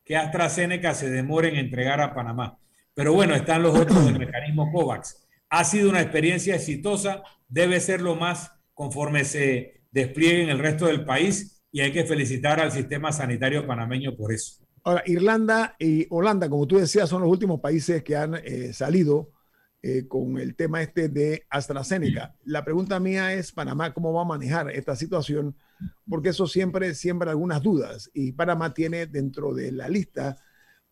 que AstraZeneca se demore en entregar a Panamá. Pero bueno, están los otros del mecanismo COVAX. Ha sido una experiencia exitosa, debe serlo más conforme se despliegue en el resto del país y hay que felicitar al sistema sanitario panameño por eso. Ahora, Irlanda y Holanda, como tú decías, son los últimos países que han eh, salido eh, con el tema este de AstraZeneca. La pregunta mía es, Panamá, ¿cómo va a manejar esta situación? Porque eso siempre siembra algunas dudas y Panamá tiene dentro de la lista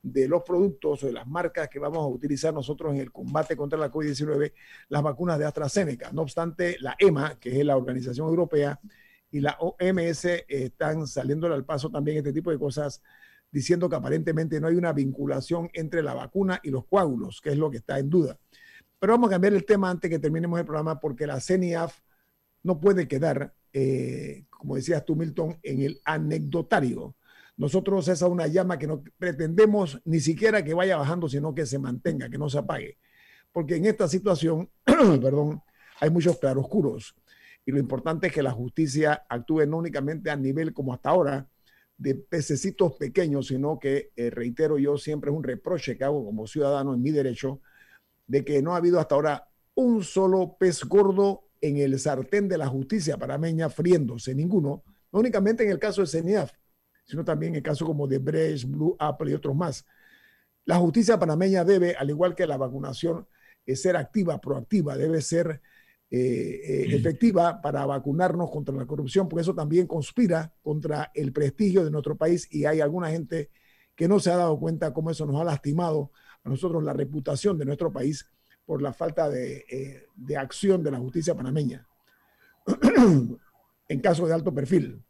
de los productos o de las marcas que vamos a utilizar nosotros en el combate contra la COVID-19, las vacunas de AstraZeneca. No obstante, la EMA, que es la Organización Europea, y la OMS están saliéndole al paso también este tipo de cosas, diciendo que aparentemente no hay una vinculación entre la vacuna y los coágulos, que es lo que está en duda. Pero vamos a cambiar el tema antes que terminemos el programa, porque la CENIAF no puede quedar, eh, como decías tú, Milton, en el anecdotario. Nosotros esa es una llama que no pretendemos ni siquiera que vaya bajando, sino que se mantenga, que no se apague. Porque en esta situación, *clears throat* perdón, hay muchos claroscuros. Y lo importante es que la justicia actúe no únicamente a nivel como hasta ahora de pececitos pequeños, sino que, eh, reitero yo, siempre es un reproche que hago como ciudadano en mi derecho, de que no ha habido hasta ahora un solo pez gordo en el sartén de la justicia panameña friéndose, ninguno, no únicamente en el caso de CENIAF, sino también en el caso como de Brecht, Blue Apple y otros más. La justicia panameña debe, al igual que la vacunación, eh, ser activa, proactiva, debe ser eh, eh, efectiva para vacunarnos contra la corrupción, porque eso también conspira contra el prestigio de nuestro país y hay alguna gente que no se ha dado cuenta cómo eso nos ha lastimado a nosotros la reputación de nuestro país por la falta de, eh, de acción de la justicia panameña *clears throat* en caso de alto perfil.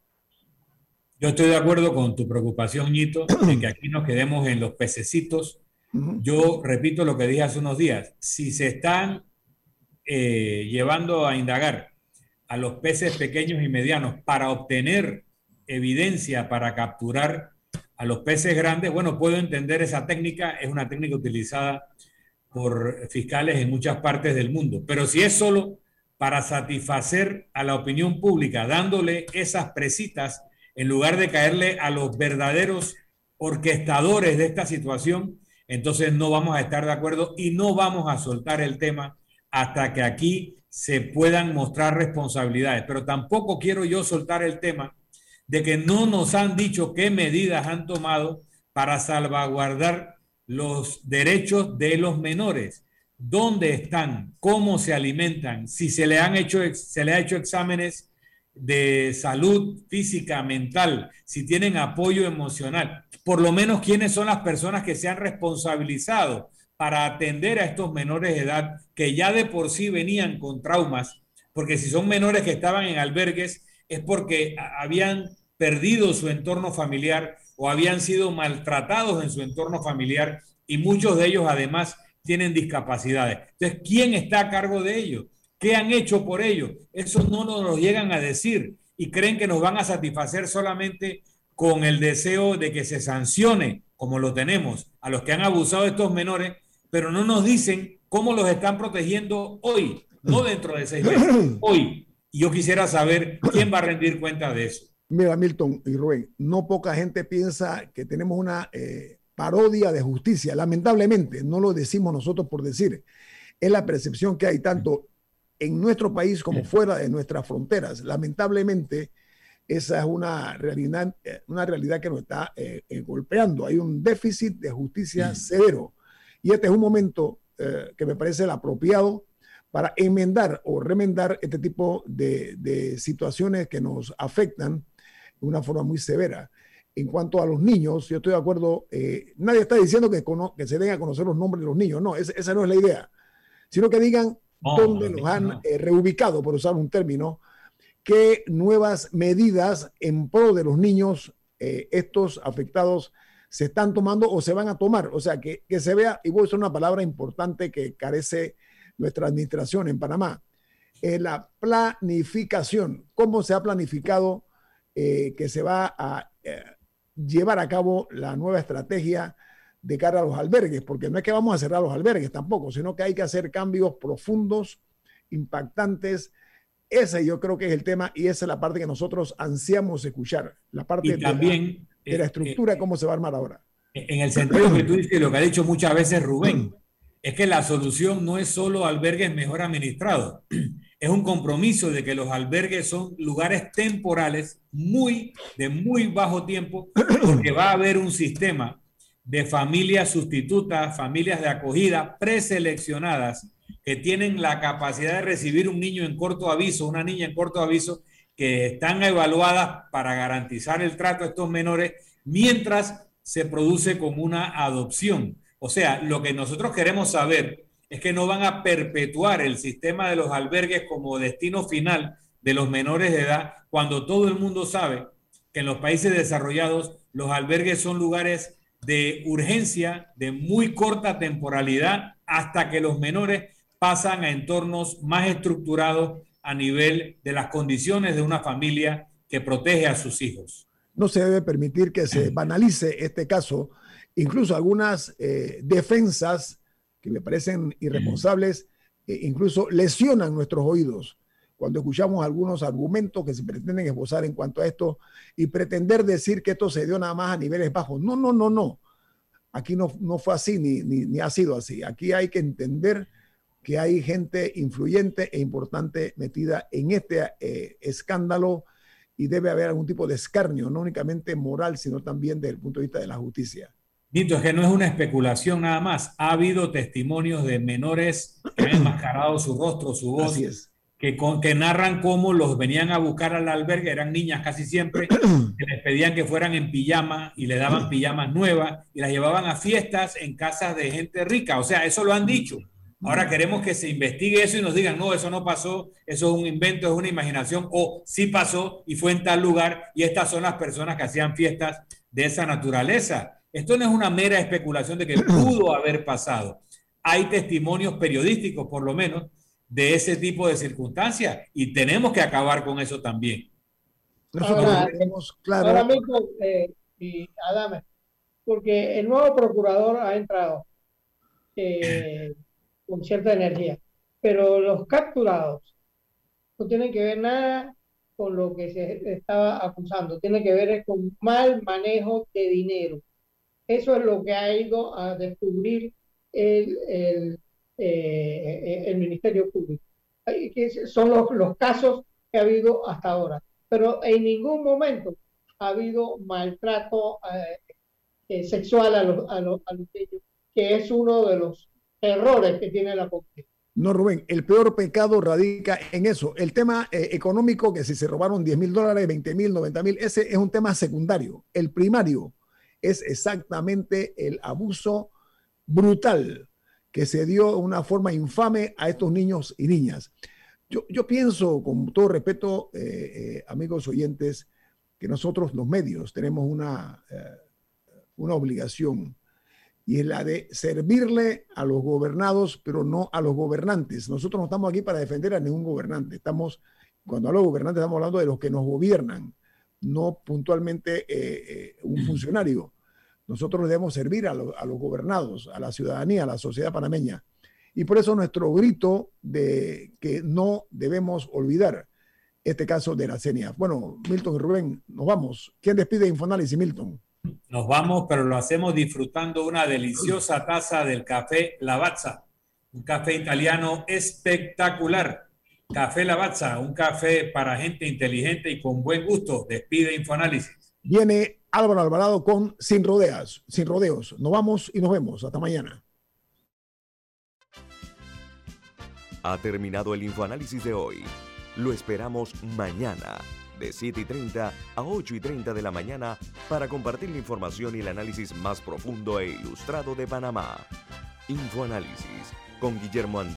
Yo estoy de acuerdo con tu preocupación, Ñito, de que aquí nos quedemos en los pececitos. Yo repito lo que dije hace unos días. Si se están eh, llevando a indagar a los peces pequeños y medianos para obtener evidencia para capturar a los peces grandes, bueno, puedo entender esa técnica, es una técnica utilizada por fiscales en muchas partes del mundo, pero si es solo para satisfacer a la opinión pública, dándole esas presitas, en lugar de caerle a los verdaderos orquestadores de esta situación, entonces no vamos a estar de acuerdo y no vamos a soltar el tema hasta que aquí se puedan mostrar responsabilidades. Pero tampoco quiero yo soltar el tema de que no nos han dicho qué medidas han tomado para salvaguardar los derechos de los menores. ¿Dónde están? ¿Cómo se alimentan? Si se le han hecho, se le ha hecho exámenes de salud física, mental, si tienen apoyo emocional, por lo menos quiénes son las personas que se han responsabilizado para atender a estos menores de edad que ya de por sí venían con traumas, porque si son menores que estaban en albergues es porque habían perdido su entorno familiar o habían sido maltratados en su entorno familiar y muchos de ellos además tienen discapacidades. Entonces, ¿quién está a cargo de ellos? ¿Qué han hecho por ellos? Eso no nos lo llegan a decir y creen que nos van a satisfacer solamente con el deseo de que se sancione, como lo tenemos, a los que han abusado de estos menores, pero no nos dicen cómo los están protegiendo hoy, no *clears throat* dentro de seis meses, *clears throat* hoy. Y yo quisiera saber quién va a rendir cuenta de eso. Mira, Milton y Rubén, no poca gente piensa que tenemos una eh, parodia de justicia. Lamentablemente, no lo decimos nosotros por decir. Es la percepción que hay tanto en nuestro país como fuera de nuestras fronteras. Lamentablemente, esa es una realidad, eh, una realidad que nos está eh, golpeando. Hay un déficit de justicia severo. Y este es un momento que me parece el apropiado para enmendar o remendar este tipo de, de situaciones que nos afectan de una forma muy severa. En cuanto a los niños, yo estoy de acuerdo, eh, nadie está diciendo que, que, se den a conocer los nombres de los niños, no, esa no es la idea, sino que digan dónde los han eh, reubicado, por usar un término, qué nuevas medidas en pro de los niños eh, estos afectados se están tomando o se van a tomar. O sea, que, que se vea, y voy a usar una palabra importante que carece nuestra administración en Panamá, la planificación, cómo se ha planificado eh, que se va a eh, llevar a cabo la nueva estrategia de cara a los albergues, porque no es que vamos a cerrar los albergues tampoco, sino que hay que hacer cambios profundos, impactantes. Ese yo creo que es el tema y esa es la parte que nosotros ansiamos escuchar, la parte también, de, la, de la estructura, cómo se va a armar ahora. En el sentido que tú dices, lo que ha dicho muchas veces Rubén, es que la solución no es solo albergues mejor administrados, *clears throat* es un compromiso de que los albergues son lugares temporales muy de muy bajo tiempo *clears throat* porque va a haber un sistema de familias sustitutas, familias de acogida preseleccionadas que tienen la capacidad de recibir un niño en corto aviso, una niña en corto aviso, que están evaluadas para garantizar el trato a estos menores mientras se produce como una adopción. O sea, lo que nosotros queremos saber es que no van a perpetuar el sistema de los albergues como destino final de los menores de edad, cuando todo el mundo sabe que en los países desarrollados los albergues son lugares de urgencia, de muy corta temporalidad, hasta que los menores pasan a entornos más estructurados a nivel de las condiciones de una familia que protege a sus hijos. No se debe permitir que se banalice este caso. Incluso algunas eh, defensas que me parecen irresponsables, e incluso lesionan nuestros oídos cuando escuchamos algunos argumentos que se pretenden esbozar en cuanto a esto y pretender decir que esto se dio nada más a niveles bajos. No, no, no, no. Aquí no, no fue así ni, ni, ha sido así. Aquí hay que entender que hay gente influyente e importante metida en este eh, escándalo y debe haber algún tipo de escarnio, no únicamente moral, sino también desde el punto de vista de la justicia. Nito, es que no es una especulación nada más. Ha habido testimonios de menores que han enmascarado su rostro, su voz, que, que narran cómo los venían a buscar al albergue, eran niñas casi siempre, *clears throat* que les pedían que fueran en pijama y le daban pijamas nuevas y las llevaban a fiestas en casas de gente rica. O sea, eso lo han dicho. Ahora queremos que se investigue eso y nos digan, no, eso no pasó, eso es un invento, es una imaginación, o sí pasó y fue en tal lugar y estas son las personas que hacían fiestas de esa naturaleza. Esto no es una mera especulación de que pudo haber pasado. Hay testimonios periodísticos, por lo menos, de ese tipo de circunstancias y tenemos que acabar con eso también. Ahora, claro. ahora mismo, eh, y Adame, porque el nuevo procurador ha entrado eh, *laughs* con cierta energía, pero los capturados no tienen que ver nada con lo que se estaba acusando, tiene que ver con mal manejo de dinero. Eso es lo que ha ido a descubrir el, el, eh, el Ministerio Público. Son los, los casos que ha habido hasta ahora. Pero en ningún momento ha habido maltrato eh, eh, sexual a los, a, los, a los niños, que es uno de los errores que tiene la policía. No, Rubén, el peor pecado radica en eso. El tema eh, económico, que si se robaron 10 mil dólares, 20 mil, 90 mil, ese es un tema secundario. El primario es exactamente el abuso brutal que se dio de una forma infame a estos niños y niñas. Yo, yo pienso, con todo respeto, eh, eh, amigos oyentes, que nosotros los medios tenemos una, una obligación y es la de servirle a los gobernados, pero no a los gobernantes. Nosotros no estamos aquí para defender a ningún gobernante. Estamos, cuando hablo de gobernantes, estamos hablando de los que nos gobiernan, no puntualmente eh, eh, un funcionario. Nosotros debemos servir a, a, los gobernados, a la ciudadanía, a la sociedad panameña. Y por eso nuestro grito de que no debemos olvidar este caso de la CENIA. Bueno, Milton y Rubén, nos vamos. ¿Quién despide Infoanálisis, Milton? Nos vamos, pero lo hacemos disfrutando una deliciosa taza del café Lavazza, un café italiano espectacular. Café Lavazza, un café para gente inteligente y con buen gusto. Despide Infoanálisis. Viene Álvaro Alvarado con Sin Rodeas, Sin Rodeos. Nos vamos y nos vemos. Hasta mañana. Ha terminado el Infoanálisis de hoy. Lo esperamos mañana de 7 y 30 a 8 y 30 de la mañana para compartir la información y el análisis más profundo e ilustrado de Panamá. Infoanálisis con Guillermo Antonio.